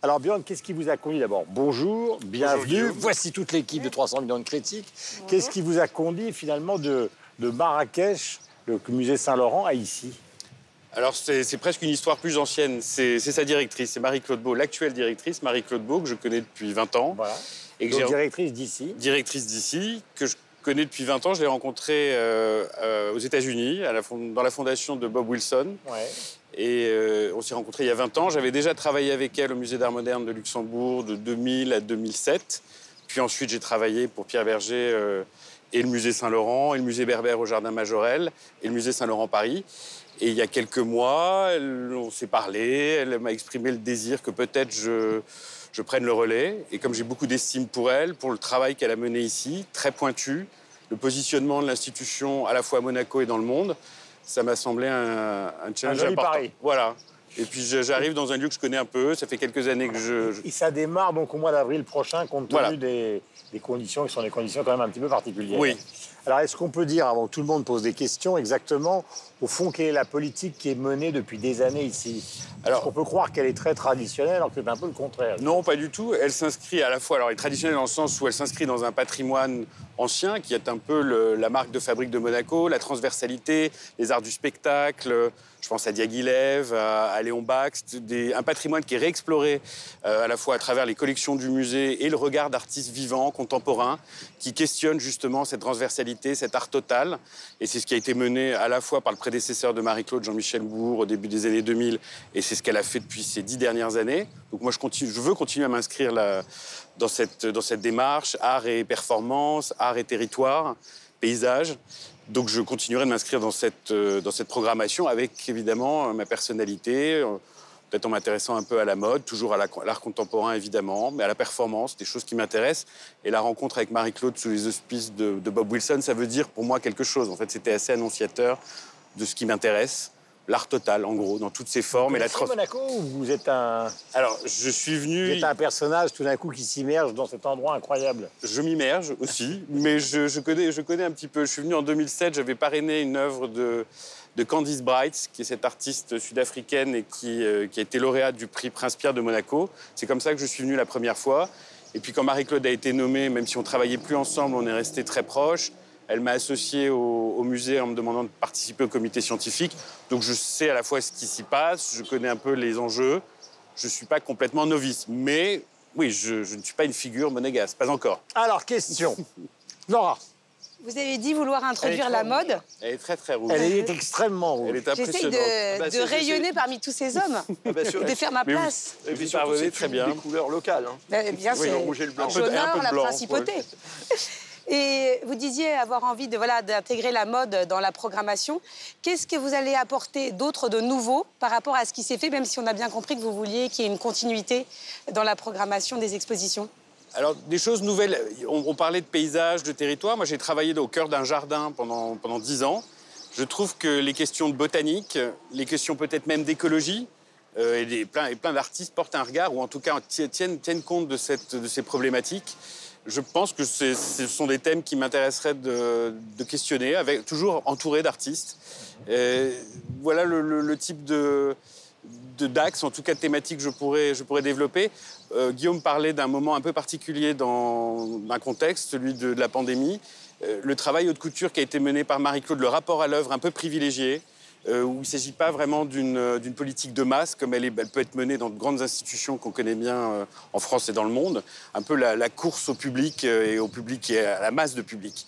Alors Björn, qu'est-ce qui vous a conduit d'abord? Bonjour, bienvenue. Voici toute l'équipe de 300 millions de critiques. Qu'est-ce qui vous a conduit finalement de, de Marrakech, le musée Saint-Laurent, à ici Alors, c'est presque une histoire plus ancienne. C'est sa directrice, c'est Marie-Claude Beau, l'actuelle directrice, Marie-Claude Beau, que je connais depuis 20 ans. Voilà. Et que Donc j'ai directrice d'ici. directrice d'ici, que je connais depuis 20 ans. Je l'ai rencontrée euh, euh, aux États-Unis, dans la fondation de Bob Wilson. Ouais. Et euh, on s'est rencontrés il y a 20 ans. J'avais déjà travaillé avec elle au Musée d'Art moderne de Luxembourg de 2000 à 2007. Puis ensuite, j'ai travaillé pour Pierre Berger et le Musée Saint-Laurent, et le Musée Berbère au Jardin Majorel, et le Musée Saint-Laurent Paris. Et il y a quelques mois, elle- on s'est parlé. Elle m'a exprimé le désir que peut-être je, je prenne le relais. Et comme j'ai beaucoup d'estime pour elle, pour le travail qu'elle a mené ici, très pointu, le positionnement de l'institution à la fois à Monaco et dans le monde, ça m'a semblé un, un challenge joli important. pari. Voilà. Et puis j'arrive dans un lieu que je connais un peu. Ça fait quelques années que je. je- Et ça démarre donc au mois d'avril prochain, compte tenu Voilà. des, des conditions qui sont des conditions quand même un petit peu particulières. Oui. Alors, est-ce qu'on peut dire, avant que tout le monde pose des questions, exactement, au fond, quelle est la politique qui est menée depuis des années ici? Alors, on peut croire qu'elle est très traditionnelle, alors que c'est un peu le contraire? Non, pas du tout. Elle s'inscrit à la fois, alors elle est traditionnelle dans le sens où elle s'inscrit dans un patrimoine ancien qui est un peu le- la marque de fabrique de Monaco, la transversalité, les arts du spectacle. Je pense à Diaghilev, à, à Léon des- un patrimoine qui est réexploré euh, à la fois à travers les collections du musée et le regard d'artistes vivants, contemporains, qui questionnent justement cette transversalité, cet art total. Et c'est ce qui a été mené à la fois par le prédécesseur de Marie-Claude, Jean-Michel Bourg, au début des années 2000, et c'est ce qu'elle a fait depuis ces dix dernières années. Donc moi, je, continue, je veux continuer à m'inscrire dans cette, dans cette démarche, art et performance, art et territoire, paysage. Donc je continuerai de m'inscrire dans cette, euh, programmation avec évidemment ma personnalité, euh, peut-être en m'intéressant un peu à la mode, toujours à la- à l'art contemporain évidemment, mais à la performance, des choses qui m'intéressent. Et la rencontre avec Marie-Claude sous les auspices de, de Bob Wilson, ça veut dire pour moi quelque chose. En fait, c'était assez annonciateur de ce qui m'intéresse. L'art total, en gros, dans toutes ses formes. et la trans- Monaco ou vous êtes un, Alors, je suis vous venu. êtes un personnage tout d'un coup qui s'immerge dans cet endroit incroyable Je m'immerge aussi, mais je, je connais, je connais un petit peu. Je suis venu en 2007, j'avais parrainé une œuvre de, de Candice Bright, qui est cette artiste sud-africaine et qui, euh, a été lauréate du prix Prince-Pierre de Monaco. C'est comme ça que je suis venu la première fois. Et puis quand Marie-Claude a été nommée, même si on travaillait plus ensemble, on est restés très proches. Elle m'a associé au, au musée en me demandant de participer au comité scientifique. Donc je sais à la fois ce qui s'y passe, je connais un peu les enjeux. Je ne suis pas complètement novice, mais oui, je, je ne suis pas une figure monégasque, pas encore. Alors, question. Laura, Vous avez dit vouloir introduire la mode. Elle est très très rouge. elle est extrêmement rouge. Elle est impressionnante. de, Bah, de c'est- rayonner parmi tous ces hommes Ah bah, et de faire ma Mais oui. place. Et puis surtout, c'est très bien. des couleurs locales. hein. Ben, bien Oui, sûr. le rouge et le blanc. Un peu de- un peu J'honore de la blanc, principauté. Et vous disiez avoir envie de voilà d'intégrer la mode dans la programmation. Qu'est-ce que vous allez apporter d'autre de nouveau par rapport à ce qui s'est fait, même si on a bien compris que vous vouliez qu'il y ait une continuité dans la programmation des expositions? Alors, des choses nouvelles. On, parlait de paysages, de territoire. Moi, j'ai travaillé au cœur d'un jardin pendant, pendant 10 ans. Je trouve que les questions de botanique, les questions peut-être même d'écologie, euh, et, des- plein, et plein d'artistes portent un regard, ou en tout cas ti- tiennent, tiennent compte de, cette, de ces problématiques. Je pense que ce sont des thèmes qui m'intéresseraient de, de questionner, avec, toujours entouré d'artistes. Voilà le, le- type de, de d'axes, en tout cas de thématiques que je pourrais, je pourrais développer. Euh, Guillaume parlait d'un moment un peu particulier dans un contexte, celui de, la pandémie. Euh, le travail haute couture qui a été mené par Marie-Claude, le rapport à l'œuvre un peu privilégié, euh, où il ne s'agit pas vraiment d'une politique de masse comme elle, peut être menée dans de grandes institutions qu'on connaît bien en France et dans le monde, un peu la, course au public et au public et à la masse de public.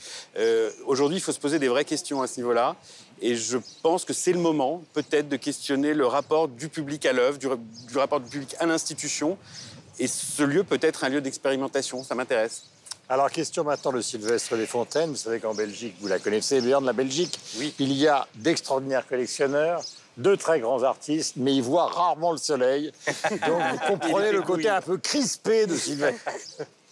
Aujourd'hui, il faut se poser des vraies questions à ce niveau-là. Et je pense que c'est le moment, peut-être, de questionner le rapport du public à l'œuvre, du, du rapport du public à l'institution. Et ce lieu peut être un lieu d'expérimentation, ça m'intéresse. Alors, question maintenant de Sylvestre Desfontaines. Vous savez qu'en Belgique, vous la connaissez bien, de la Belgique, il y a d'extraordinaires collectionneurs, de très grands artistes, mais ils voient rarement le soleil. Donc, vous comprenez le côté un peu crispé de Sylvestre.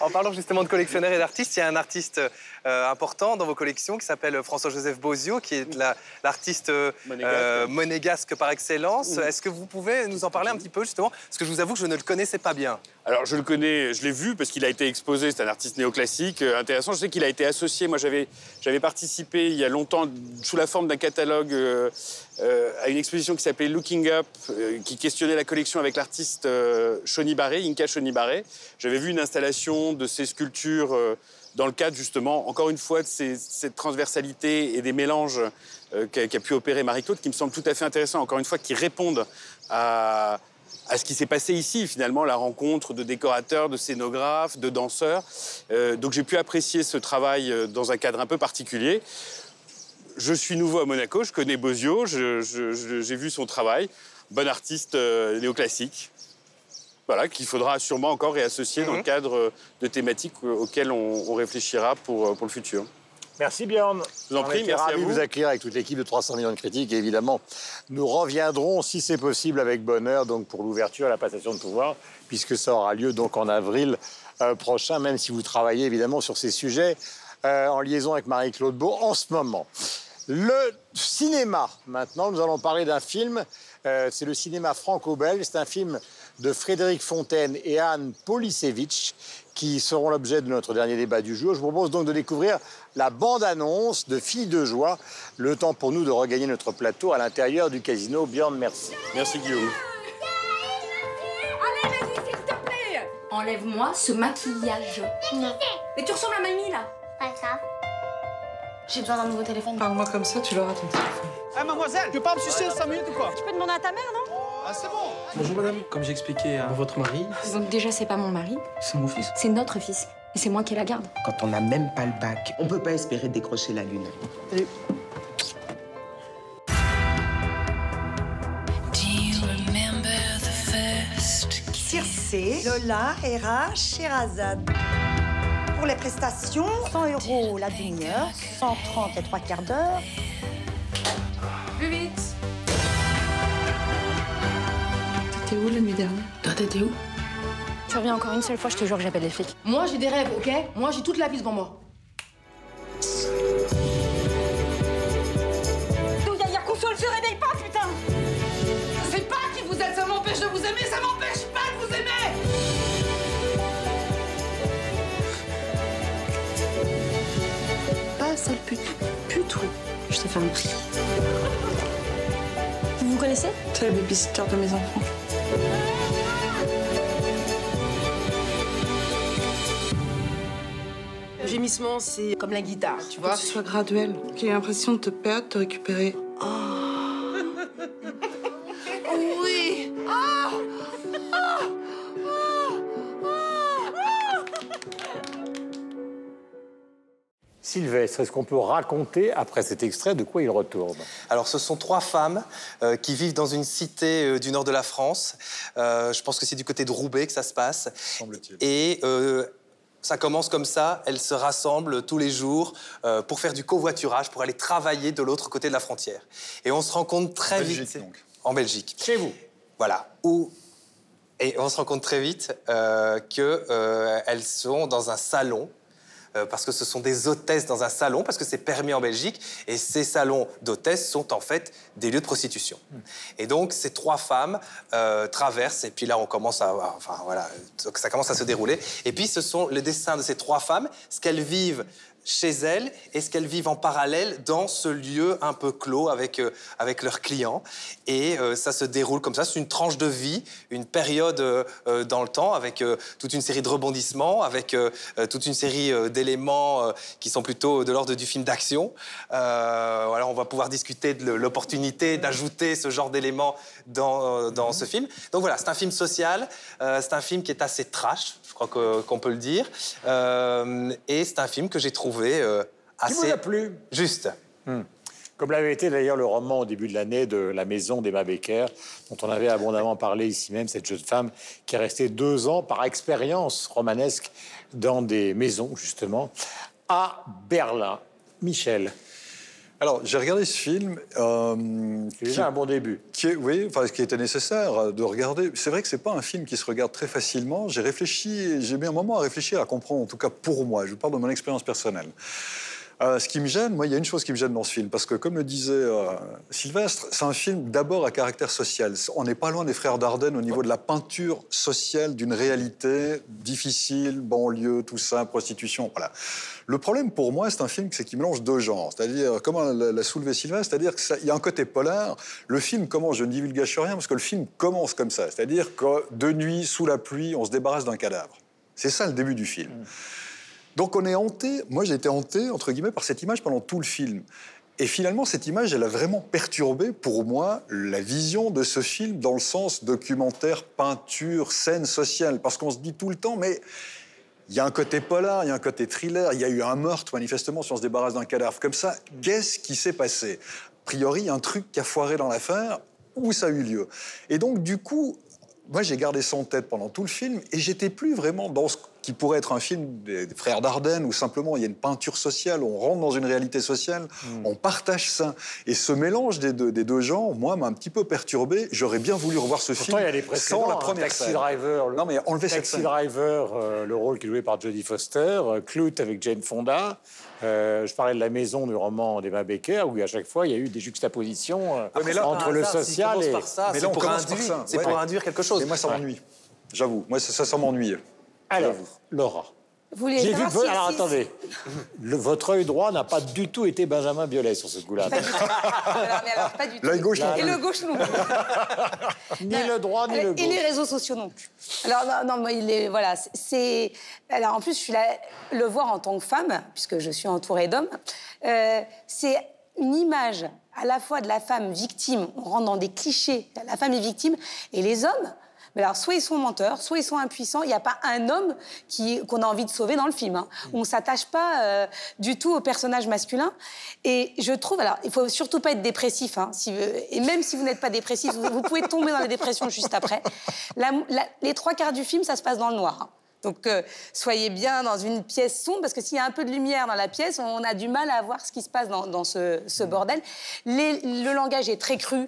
En parlant justement de collectionneurs et d'artistes, il y a un artiste euh, important dans vos collections qui s'appelle François-Joseph Bozio, qui est la- l'artiste euh, Monégasque. euh, monégasque par excellence. Est-ce que vous pouvez nous en parler un petit peu justement? Parce que je vous avoue que je ne le connaissais pas bien. Alors, je le connais, je l'ai vu parce qu'il a été exposé, c'est un artiste néoclassique euh, intéressant. Je sais qu'il a été associé, moi j'avais, j'avais participé il y a longtemps, sous la forme d'un catalogue, euh, euh, à une exposition qui s'appelait Looking Up, qui questionnait la collection avec l'artiste Shoni Barré, Inka Shoni Barré. J'avais vu une installation de ces sculptures euh, dans le cadre justement, encore une fois, de cette transversalité et des mélanges euh, qu'a, pu opérer Marie-Claude, qui me semble tout à fait intéressant, encore une fois, qui répondent à ce qui s'est passé ici, finalement, la rencontre de décorateurs, de scénographes, de danseurs. Euh, donc j'ai pu apprécier ce travail dans un cadre un peu particulier. Je suis nouveau à Monaco, je connais Bozio, j'ai vu son travail. Bon artiste néoclassique. Voilà, qu'il faudra sûrement encore réassocier dans le cadre euh, de thématiques euh, auxquelles on, on réfléchira pour, euh, pour le futur. Merci Björn. Je vous en prie, merci à vous. vous accueillir avec toute l'équipe de 300 millions de critiques. Et évidemment, nous reviendrons, si c'est possible, avec bonheur, donc pour l'ouverture à la passation de pouvoir, puisque ça aura lieu donc en avril euh, prochain, même si vous travaillez évidemment sur ces sujets euh, en liaison avec Marie-Claude Beau en ce moment. Le cinéma, maintenant, nous allons parler d'un film. euh, c'est le cinéma franco-belge. C'est un film de Frédéric Fontaine et Anne Polisevich qui seront l'objet de notre dernier débat du jour. Je vous propose donc de découvrir la bande-annonce de Filles de joie. Le temps pour nous de regagner notre plateau à l'intérieur du casino. Björn, merci. Merci Guillaume. Allez, vas-y, s'il te plaît Enlève-moi ce maquillage. Mais tu ressembles à mamie, là Pas grave. J'ai besoin d'un nouveau téléphone. Parle-moi comme ça, tu l'auras ton téléphone. Eh mademoiselle, tu peux pas me sucer 5 minutes ou quoi? Tu peux demander à ta mère, non? Ah c'est bon Bonjour madame, comme j'ai expliqué à votre mari, Donc déjà, c'est pas mon mari, c'est mon fils. c'est notre fils. Et c'est moi qui la garde. Quand on n'a même pas le bac, on peut pas espérer décrocher la lune. Circé, Lola, Hera, Sherazade. pour les prestations, 100 euros la demi-heure, 130 les trois quarts d'heure. T'étais où la nuit dernière? Toi, t'étais où? Tu reviens encore une seule fois, je te jure que j'appelle les flics. Moi, j'ai des rêves, ok? Moi, j'ai toute la vie devant moi. D'où Yaya Console se réveille pas, putain C'est pas qui vous êtes, ça m'empêche de vous aimer, ça m'empêche pas de vous aimer Pas sale pute. Pute, oui. Je t'ai fait un prix. Vous vous connaissez? T'es la babysitter de mes enfants. Le gémissement, c'est comme la guitare, tu vois Que ce soit graduel, qu'il ait l'impression de te perdre, de te récupérer. Oui Sylvestre, est-ce qu'on peut raconter, après cet extrait, de quoi il retourne? Alors, ce sont trois femmes euh, qui vivent dans une cité euh, du nord de la France. Euh, je pense que c'est du côté de Roubaix que ça se passe. Et euh, ça commence comme ça. Elles se rassemblent tous les jours euh, pour faire du covoiturage, pour aller travailler de l'autre côté de la frontière. Et on se rend compte très Belgique, vite. donc. En Belgique. Chez vous Voilà. Où et on se rend compte très vite euh, qu'elles sont dans un salon. Euh, parce que ce sont des hôtesses dans un salon, parce que c'est permis en Belgique, et ces salons d'hôtesses sont en fait des lieux de prostitution. Et donc ces trois femmes euh, traversent, et puis là on commence à, enfin voilà, ça commence à se dérouler. Et puis ce sont les destins de ces trois femmes, ce qu'elles vivent chez elles et ce qu'elles vivent en parallèle dans ce lieu un peu clos avec, euh, avec leurs clients. Et euh, ça se déroule comme ça. C'est une tranche de vie, une période euh, dans le temps avec toute une série de rebondissements, avec toute une série d'éléments qui sont plutôt de l'ordre du film d'action. Voilà, on va pouvoir discuter de l'opportunité d'ajouter ce genre d'éléments dans, dans ce film. Donc voilà, c'est un film social, c'est un film qui est assez trash, crois qu'on peut le dire. Euh, et c'est un film que j'ai trouvé euh, Qui assez vous a plu? juste. Comme l'avait été d'ailleurs le roman au début de l'année de La Maison d'Emma Becker, dont on avait abondamment parlé ici même, cette jeune femme qui est restée deux ans par expérience romanesque dans des maisons, justement, à Berlin. Michel. Alors, j'ai regardé ce film. euh, C'est déjà un bon début. Qui est, oui, enfin, ce qui était nécessaire euh, de regarder. C'est vrai que c'est pas un film qui se regarde très facilement. J'ai réfléchi, j'ai mis un moment à réfléchir, à comprendre, en tout cas pour moi. Je vous parle de mon expérience personnelle. Euh, ce qui me gêne, moi, il y a une chose qui me gêne dans ce film, parce que comme le disait euh, Sylvestre, c'est un film d'abord à caractère social. On n'est pas loin des frères Dardenne au niveau de la peinture sociale d'une réalité difficile, banlieue, tout ça, prostitution, voilà. Le problème pour moi, c'est un film c'est qu'il mélange deux genres, c'est-à-dire comment l'a l'a soulevé Sylvestre, c'est-à-dire qu'il y a un côté polar. Le film commence, je ne divulgage rien, parce que le film commence comme ça, c'est-à-dire que de nuit, sous la pluie, on se débarrasse d'un cadavre. C'est ça le début du film. Donc on est hanté, moi j'ai été hanté, entre guillemets, par cette image pendant tout le film. Et finalement, cette image, elle a vraiment perturbé, pour moi, la vision de ce film dans le sens documentaire, peinture, scène sociale. Parce qu'on se dit tout le temps, mais il y a un côté polar, il y a un côté thriller, il y a eu un meurtre, manifestement, si on se débarrasse d'un cadavre comme ça. Qu'est-ce qui s'est passé? A priori, il y a un truc qui a foiré dans l'affaire, où ça a eu lieu? Et donc, du coup, moi, j'ai gardé ça en tête pendant tout le film, et j'étais plus vraiment dans ce qui pourrait être un film des, frères Dardenne, où simplement il y a une peinture sociale, on rentre dans une réalité sociale, on partage ça. Et ce mélange des deux, des deux genres, moi, m'a un petit peu perturbé. J'aurais bien voulu revoir ce Pourtant, film il y a des sans la hein, première Taxi scène. Driver. le- Non, mais enlevez cette Taxi scène. Driver, euh, le rôle qui est joué par Jodie Foster, euh, Clute avec Jane Fonda. Euh, je parlais de la maison du roman d'Emma Becker, où à chaque fois il y a eu des juxtapositions euh, Ouais, mais là, entre par le hasard, social et. par ça, Mais là, on pour commence par induire- ça. c'est Ouais. pour induire quelque chose. Et moi, ça m'ennuie. J'avoue. Moi, ça, ça, ça m'ennuie. Alors, J'avoue. Laura. J'ai vu que Alors attendez, Le- votre œil droit n'a pas du tout été Benjamin Biolay sur ce coup-là. Alors, mais alors, pas du tout. L'œil gauche non Et le gauche non plus. ni le droit ni le Et les gauche. réseaux sociaux non plus. Alors non, non, moi, il est voilà, c'est- c'est alors en plus je suis là le voir en tant que femme puisque je suis entourée d'hommes. euh, c'est une image à la fois de la femme victime. On rentre dans des clichés. La femme est victime et les hommes. Mais alors, soit ils sont menteurs, soit ils sont impuissants. Il n'y a pas un homme qui- qu'on a envie de sauver dans le film. hein. On ne s'attache pas euh, du tout au personnage masculin. Et je trouve, alors, il faut surtout pas être dépressif. hein, si, euh, et même si vous n'êtes pas dépressif, vous, vous pouvez tomber dans les dépressions juste après. La- la- les trois quarts du film, ça se passe dans le noir. hein. Donc, euh, soyez bien dans une pièce sombre, parce que s'il y a un peu de lumière dans la pièce, on a du mal à voir ce qui se passe dans, dans ce, ce bordel. Les- le langage est très cru.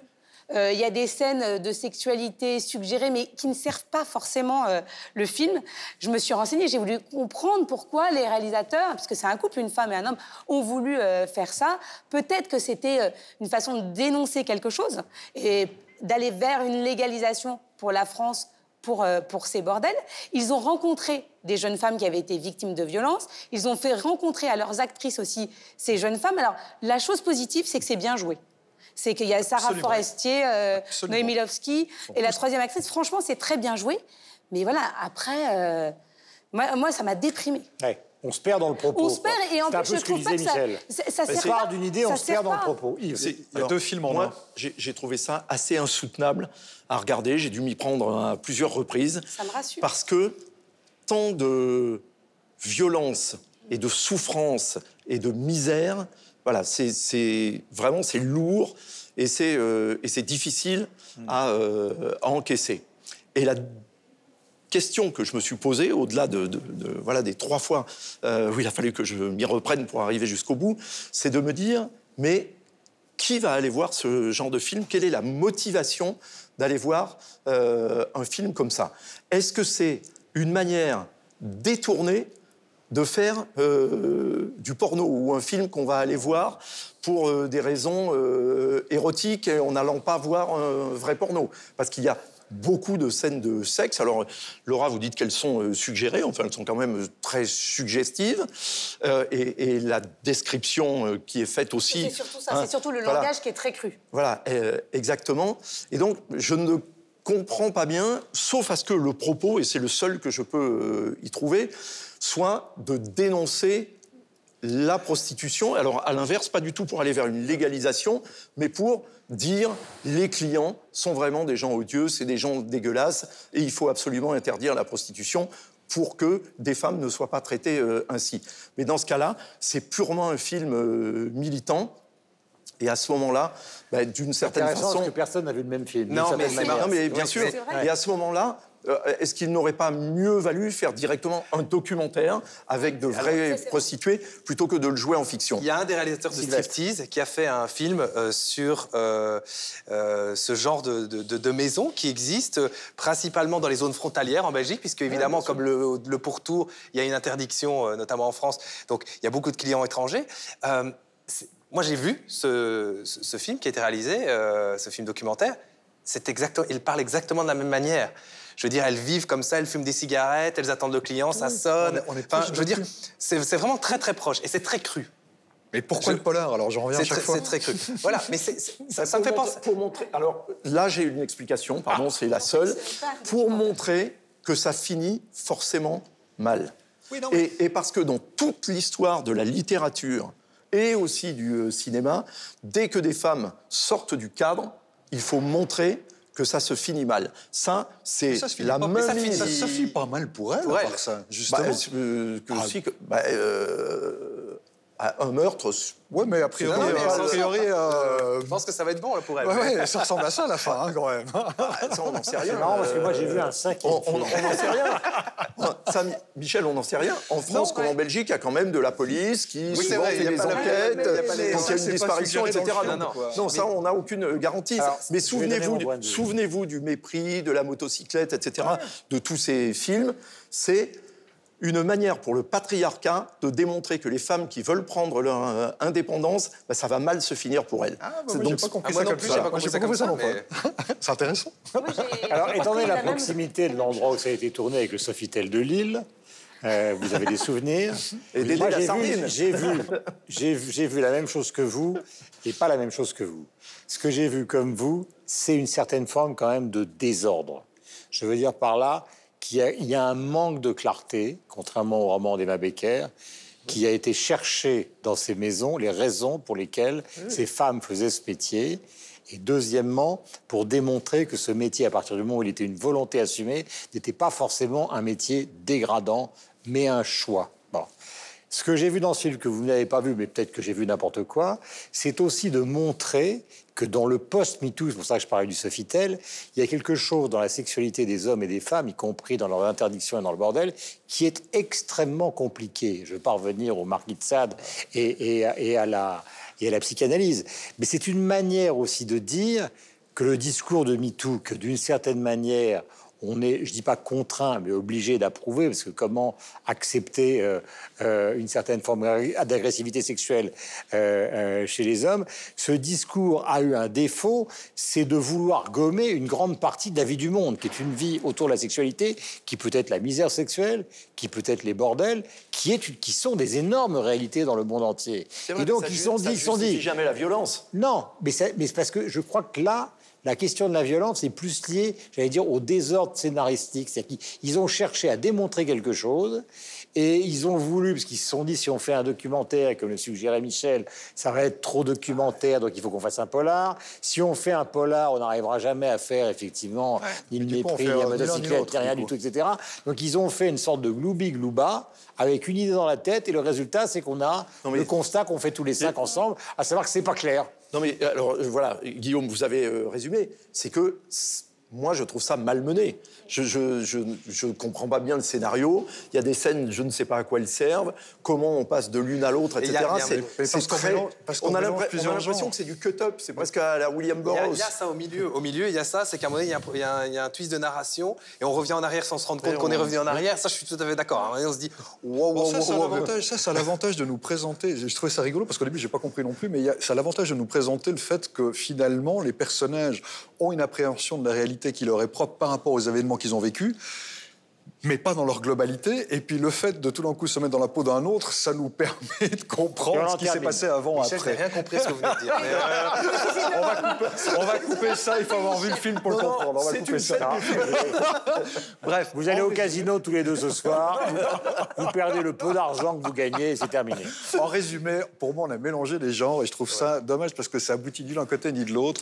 Euh, Il y a des scènes de sexualité suggérées, mais qui ne servent pas forcément euh, le film. Je me suis renseignée, j'ai voulu comprendre pourquoi les réalisateurs, parce que c'est un couple, une femme et un homme, ont voulu euh, faire ça. Peut-être que c'était euh, une façon de dénoncer quelque chose et d'aller vers une légalisation pour la France pour, euh, pour ces bordels. Ils ont rencontré des jeunes femmes qui avaient été victimes de violences. Ils ont fait rencontrer à leurs actrices aussi ces jeunes femmes. Alors, la chose positive, c'est que c'est bien joué. C'est qu'il y a Sarah Absolument. Forestier, euh. Noémie Lovski et la troisième actrice. Franchement, c'est très bien joué. Mais voilà, après, euh, moi, moi, ça m'a déprimée. Ouais, On se perd dans le propos. On se perd quoi. et en C'est un plus, peu je ce que pas disait que ça- Michel. ça- ça part d'une idée, Ça on se sert perd dans le propos. Il y a alors, deux films en moi, un. J'ai j'ai trouvé ça assez insoutenable à regarder. J'ai dû m'y prendre à plusieurs reprises. Ça me rassure. Parce que tant de violence et de souffrance et de misère, voilà, c'est- vraiment c'est lourd et c'est euh, difficile à, euh, à encaisser. Et la question que je me suis posée, au-delà de, de- de- voilà, des trois fois euh, où il a fallu que je m'y reprenne pour arriver jusqu'au bout, c'est de me dire, mais qui va aller voir ce genre de film? Quelle est la motivation d'aller voir euh, un film comme ça? Est-ce que c'est une manière détournée de faire euh, du porno ou un film qu'on va aller voir pour euh, des raisons euh, érotiques et en n'allant pas voir un vrai porno Parce qu'il y a beaucoup de scènes de sexe. Alors, Laura, vous dites qu'elles sont suggérées, enfin, elles sont quand même très suggestives. Et, et la description qui est faite aussi. C'est surtout ça, hein, c'est surtout le voilà. langage qui est très cru. Voilà, exactement. Et donc, je ne comprends pas bien, sauf à ce que le propos, et c'est le seul que je peux y trouver, soit de dénoncer la prostitution. Alors, à l'inverse, pas du tout pour aller vers une légalisation, mais pour dire les clients sont vraiment des gens odieux, c'est des gens dégueulasses, et il faut absolument interdire la prostitution pour que des femmes ne soient pas traitées euh, ainsi. Mais dans ce cas-là, c'est purement un film euh, militant. Et à ce moment-là, bah, d'une certaine façon. parce que personne n'a vu le même film. Non, mais, non, mais bien sûr. Et à ce moment-là, est-ce qu'il n'aurait pas mieux valu faire directement un documentaire avec de vraies prostituées plutôt que de le jouer en fiction? Il y a un des réalisateurs de striptease qui a fait un film euh, sur euh, euh, ce genre de, de, maison qui existe euh, principalement dans les zones frontalières en Belgique, puisque évidemment, comme le, le pourtour, il y a une interdiction, euh, notamment en France, donc il y a beaucoup de clients étrangers. Euh, moi, j'ai vu ce, ce- ce film qui a été réalisé, euh, ce film documentaire. C'est exactement, il parle exactement de la même manière. Je veux dire, elles vivent comme ça, elles fument des cigarettes, elles attendent le client, ça sonne. on est Enfin, proche je veux dire, c'est vraiment très très proche et c'est très cru. Mais pourquoi Je- le polar Alors j'en reviens à C'est chaque très, fois. c'est très cru. Voilà, mais ça, ça me fait penser. Pour montrer. Alors là, j'ai une explication. Pardon, c'est la seule. Pour montrer que ça finit forcément mal. et, et parce que dans toute l'histoire de la littérature et aussi du euh, cinéma, dès que des femmes sortent du cadre, il faut montrer que ça se finit mal. Ça, c'est la mais ça finit- ça se finit pas mal pour elle, Pour à elle. part ça, justement. Bah, euh, que Ah. que- bah, euh, un meurtre. Ouais, mais a priori, euh, a priori, euh, Je pense que ça va être bon là, pour elle. ouais, ouais, ça ressemble à ça la fin, hein, quand même. ça, on n'en sait rien. C'est marrant parce que moi j'ai Euh, vu un cinquième On n'en sait rien. Ça, Michel, on n'en sait rien. En France comme en Belgique, il y a quand même de la police qui Oui, souvent vrai, fait des enquêtes quand il y a une disparition, etc. Non, quoi. non, ça, on n'a aucune euh, garantie. Alors, Mais souvenez-vous, souvenez-vous du mépris, de la motocyclette, etc. De tous ces films. C'est une manière pour le patriarcat de démontrer que les femmes qui veulent prendre leur euh, indépendance, bah, ça va mal se finir pour elles. bah, C'est moi, donc- pas compris Ah, moi ça non plus, j'ai pas compris ça pas comme ça, non mais- plus. C'est intéressant. Alors, étant donné la la même- proximité de l'endroit où ça a été tourné avec le Sofitel de Lille, euh, vous avez des souvenirs. Et la j'ai vu- sardine. J'ai vu, j'ai vu, j'ai vu la même chose que vous et pas la même chose que vous. Ce que j'ai vu comme vous, c'est une certaine forme quand même de désordre. Je veux dire par là qu'il y a, il y a un manque de clarté, contrairement au roman d'Emma Becker, qui a été cherché dans ces maisons les raisons pour lesquelles ces femmes faisaient ce métier. Et deuxièmement, pour démontrer que ce métier, à partir du moment où il était une volonté assumée, n'était pas forcément un métier dégradant, mais un choix. Bon. Ce que j'ai vu dans ce film, que vous n'avez pas vu, mais peut-être que j'ai vu n'importe quoi, c'est aussi de montrer que dans le post-MeToo, c'est pour ça que je parlais du Sofitel, il y a quelque chose dans la sexualité des hommes et des femmes, y compris dans leur interdiction et dans le bordel, qui est extrêmement compliqué. Je veux pas revenir au de Sade et, et à- et à la, et à la psychanalyse. Mais c'est une manière aussi de dire que le discours de MeToo, que d'une certaine manière, on est, je dis pas contraint, mais obligé d'approuver, parce que comment accepter euh, euh, une certaine forme d'agressivité sexuelle euh, chez les hommes? Ce discours a eu un défaut, c'est de vouloir gommer une grande partie de la vie du monde, qui est une vie autour de la sexualité, qui peut être la misère sexuelle, qui peut être les bordels, qui, est, qui sont des énormes réalités dans le monde entier. Vrai Et donc ça ils sont dit, ils sont dit, jamais la violence. non, mais c'est mais c'est parce que je crois que là, la question de la violence est plus liée, j'allais dire, au désordre scénaristique. C'est-à-dire qu'ils ils ont cherché à démontrer quelque chose et ils ont voulu, parce qu'ils se sont dit, si on fait un documentaire, comme le suggérait Michel, ça va être trop documentaire, donc il faut qu'on fasse un polar. Si on fait un polar, on n'arrivera jamais à faire, effectivement, ni le mépris, ni la euh, motocyclette, rien du tout, etc. Donc ils ont fait une sorte de gloubi-glouba avec une idée dans la tête et le résultat, c'est qu'on a le constat qu'on fait tous les cinq ensemble, à savoir que c'est pas clair. Non mais alors euh, voilà, Guillaume, vous avez euh, résumé. C'est que moi je trouve ça malmené. Je je, je, je comprends pas bien le scénario. Il y a des scènes, je ne sais pas à quoi elles servent. Comment on passe de l'une à l'autre, etc. a- a- C'est- très- mélange- parce qu'on on a a l'impression que c'est du cut-up. C'est presque à la William a, Burroughs. il y a ça au milieu. Au milieu, il y a ça, c'est qu'à un moment donné, il y a un- il y, a y a un twist de narration et on revient en arrière sans se rendre compte Et qu'on on- est revenu en arrière. Ça, je suis tout à fait d'accord. On se dit, wow, Bon, wow, ça, wow, c'est wow, wow. l'avantage- ça, c'est l'avantage de nous présenter. Je trouvais ça rigolo parce qu'au début, j'ai pas compris non plus, mais a- ça a l'avantage de nous présenter le fait que finalement, les personnages ont une appréhension de la réalité qui leur est propre par rapport aux événements qu'ils ont vécus. Mais pas dans leur globalité. Et puis le fait de tout d'un coup se mettre dans la peau d'un autre, ça nous permet de comprendre en ce qui s'est passé avant, Michel, après. j'ai rien compris ce que vous venez de dire. mais, euh, on, va couper, on va couper ça, il faut avoir vu le film pour le Non, comprendre. On va couper une ça. Bref, vous allez au casino tous les deux ce soir, vous, perdez le peu d'argent que vous gagnez et c'est terminé. En résumé, pour moi, on a mélangé les genres et je trouve ça dommage parce que ça aboutit ni d'un côté ni de l'autre.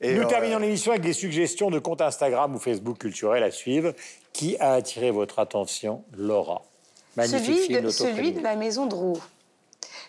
Et, Nous euh, terminons l'émission avec des suggestions de comptes Instagram ou Facebook culturels à suivre. Qui a attiré votre attention? Laura. Magnifique Celui de, celui de la maison de Roux.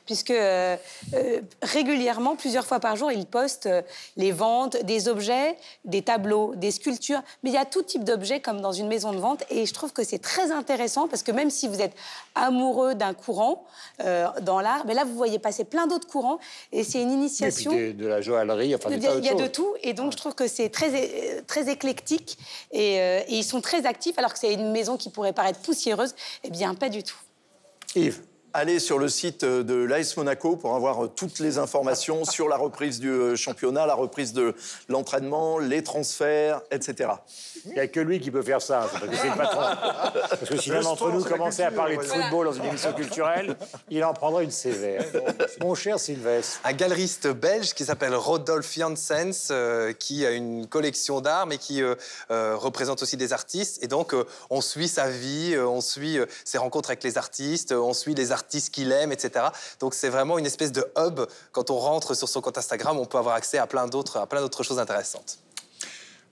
Puisque euh, euh, régulièrement, plusieurs fois par jour, il poste euh, les ventes des objets, des tableaux, des sculptures. Mais il y a tout type d'objets comme dans une maison de vente. Et je trouve que c'est très intéressant parce que même si vous êtes amoureux d'un courant euh, dans l'art, mais là, vous voyez passer plein d'autres courants. Et c'est une Et puis initiation. de, de la joaillerie, enfin Il y a, y a de tout, et donc je trouve que c'est très, très éclectique, et, et ils sont très actifs, alors que c'est une maison qui pourrait paraître poussiéreuse. Eh bien, pas du tout. Yves. Allez sur le site euh, de l'AS Monaco pour avoir euh, toutes les informations sur la reprise du euh, championnat, la reprise de l'entraînement, les transferts, etc. Il n'y a que lui qui peut faire ça, c'est parce que c'est le patron. Parce que si l'un d'entre nous commençait à parler de football dans une émission culturelle, il en prendrait une sévère. Mon cher Sylvestre. un galeriste belge qui s'appelle Rodolphe Janssens, euh, qui a une collection d'art, mais qui euh, euh, représente aussi des artistes. Et donc, euh, on suit sa vie, euh, on suit euh, ses rencontres avec les artistes, euh, on suit les artistes qu'il aime, etc. Donc, c'est vraiment une espèce de hub. Quand on rentre sur son compte Instagram, on peut avoir accès à plein d'autres, à plein d'autres choses intéressantes.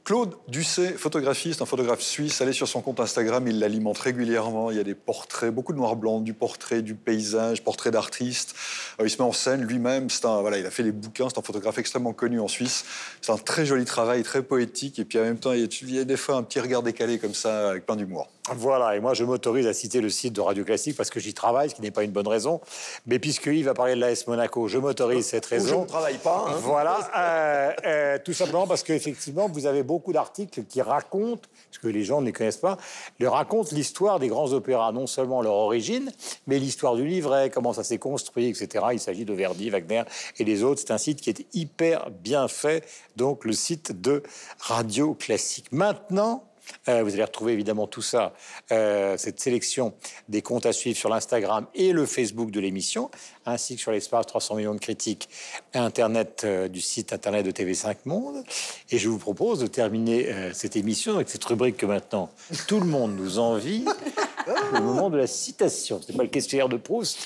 Claude Ducet, photographiste, un photographe suisse, allez sur son compte Instagram, il l'alimente régulièrement. Il y a des portraits, beaucoup de noir blanc, du portrait, du paysage, portrait d'artistes. Euh, il se met en scène lui-même. C'est un, voilà, il a fait les bouquins. C'est un photographe extrêmement connu en Suisse. C'est un très joli travail, très poétique. Et puis en même temps, il y a, des fois un petit regard décalé comme ça, avec plein d'humour. Voilà, et moi je m'autorise à citer le site de Radio Classique parce que j'y travaille, ce qui n'est pas une bonne raison. Mais puisque Yves va parler de l'AS Monaco, je m'autorise cette Ou je raison. ne travaille pas. hein. Voilà, euh, euh, tout simplement parce qu'effectivement, vous avez beaucoup d'articles qui racontent, parce que les gens ne connaissent pas, le racontent l'histoire des grands opéras, non seulement leur origine, mais l'histoire du livret, comment ça s'est construit, etc. Il s'agit de Verdi, Wagner et les autres. C'est un site qui est hyper bien fait, donc le site de Radio Classique. Maintenant, euh, vous allez retrouver évidemment tout ça, euh, cette sélection des comptes à suivre sur l'Instagram et le Facebook de l'émission, ainsi que sur l'espace 300 millions de critiques Internet euh, du site Internet de TV5 Monde. Et je vous propose de terminer cette émission avec cette rubrique que maintenant tout le monde nous envie, le moment de la citation. Ce n'est pas le questionnaire de Proust,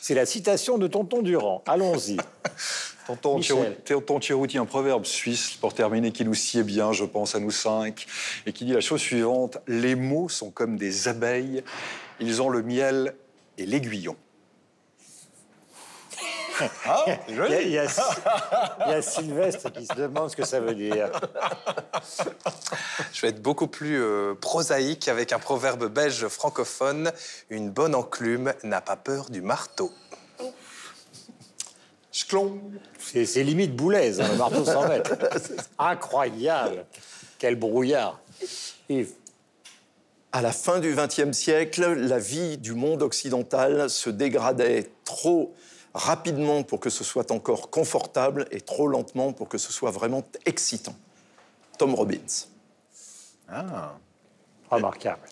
c'est la citation de Tonton Durand. Allons-y. Tonton Thierry, un proverbe suisse, pour terminer, qui nous sied bien, je pense, à nous cinq, et qui dit la chose suivante Les mots sont comme des abeilles, ils ont le miel et l'aiguillon. Ah, il, y a, il y a- il y a Sylvestre qui se demande ce que ça veut dire. Je vais être beaucoup plus euh, prosaïque avec un proverbe belge francophone. Une bonne enclume n'a pas peur du marteau. C'est c'est limite boulaise, hein, le marteau 100 mètres. Incroyable. Quel brouillard. Yves. À la fin du XXe siècle, la vie du monde occidental se dégradait trop rapidement pour que ce soit encore confortable et trop lentement pour que ce soit vraiment excitant. Tom Robbins. Ah. Remarquable.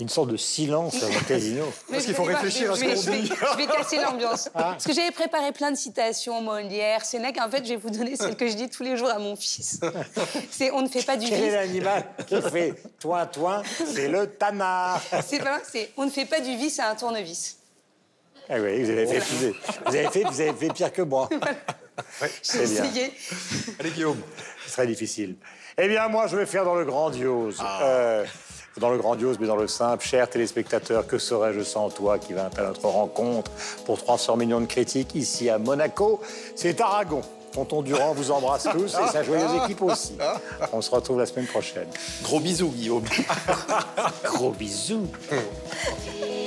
Une sorte de silence dans le casino. Mais je vais pas- je vais- je vais- je vais- casser l'ambiance. Ah. Parce que j'avais préparé plein de citations, Molière, Sénèque. En fait, je vais vous donner celle que je dis tous les jours à mon fils. C'est on ne fait pas du Quel est vice. l'animal qui fait toin toin C'est le tanard. C'est pas c'est on ne fait pas du vice à un tournevis. Ah oui, vous avez fait, vous avez- vous avez fait, vous avez fait pire que moi. C'est bien. Essayez. Allez, Guillaume. Ce serait difficile. Eh bien, moi, je vais faire dans le grandiose. Euh, dans le grandiose, mais dans le simple. Chers téléspectateurs, que serais-je sans toi qui vint à notre rencontre pour 300 millions de critiques ici à Monaco? C'est Aragon. Tonton Durand vous embrasse tous et sa joyeuse équipe aussi. On se retrouve la semaine prochaine. Gros bisous, Guillaume. Gros bisous.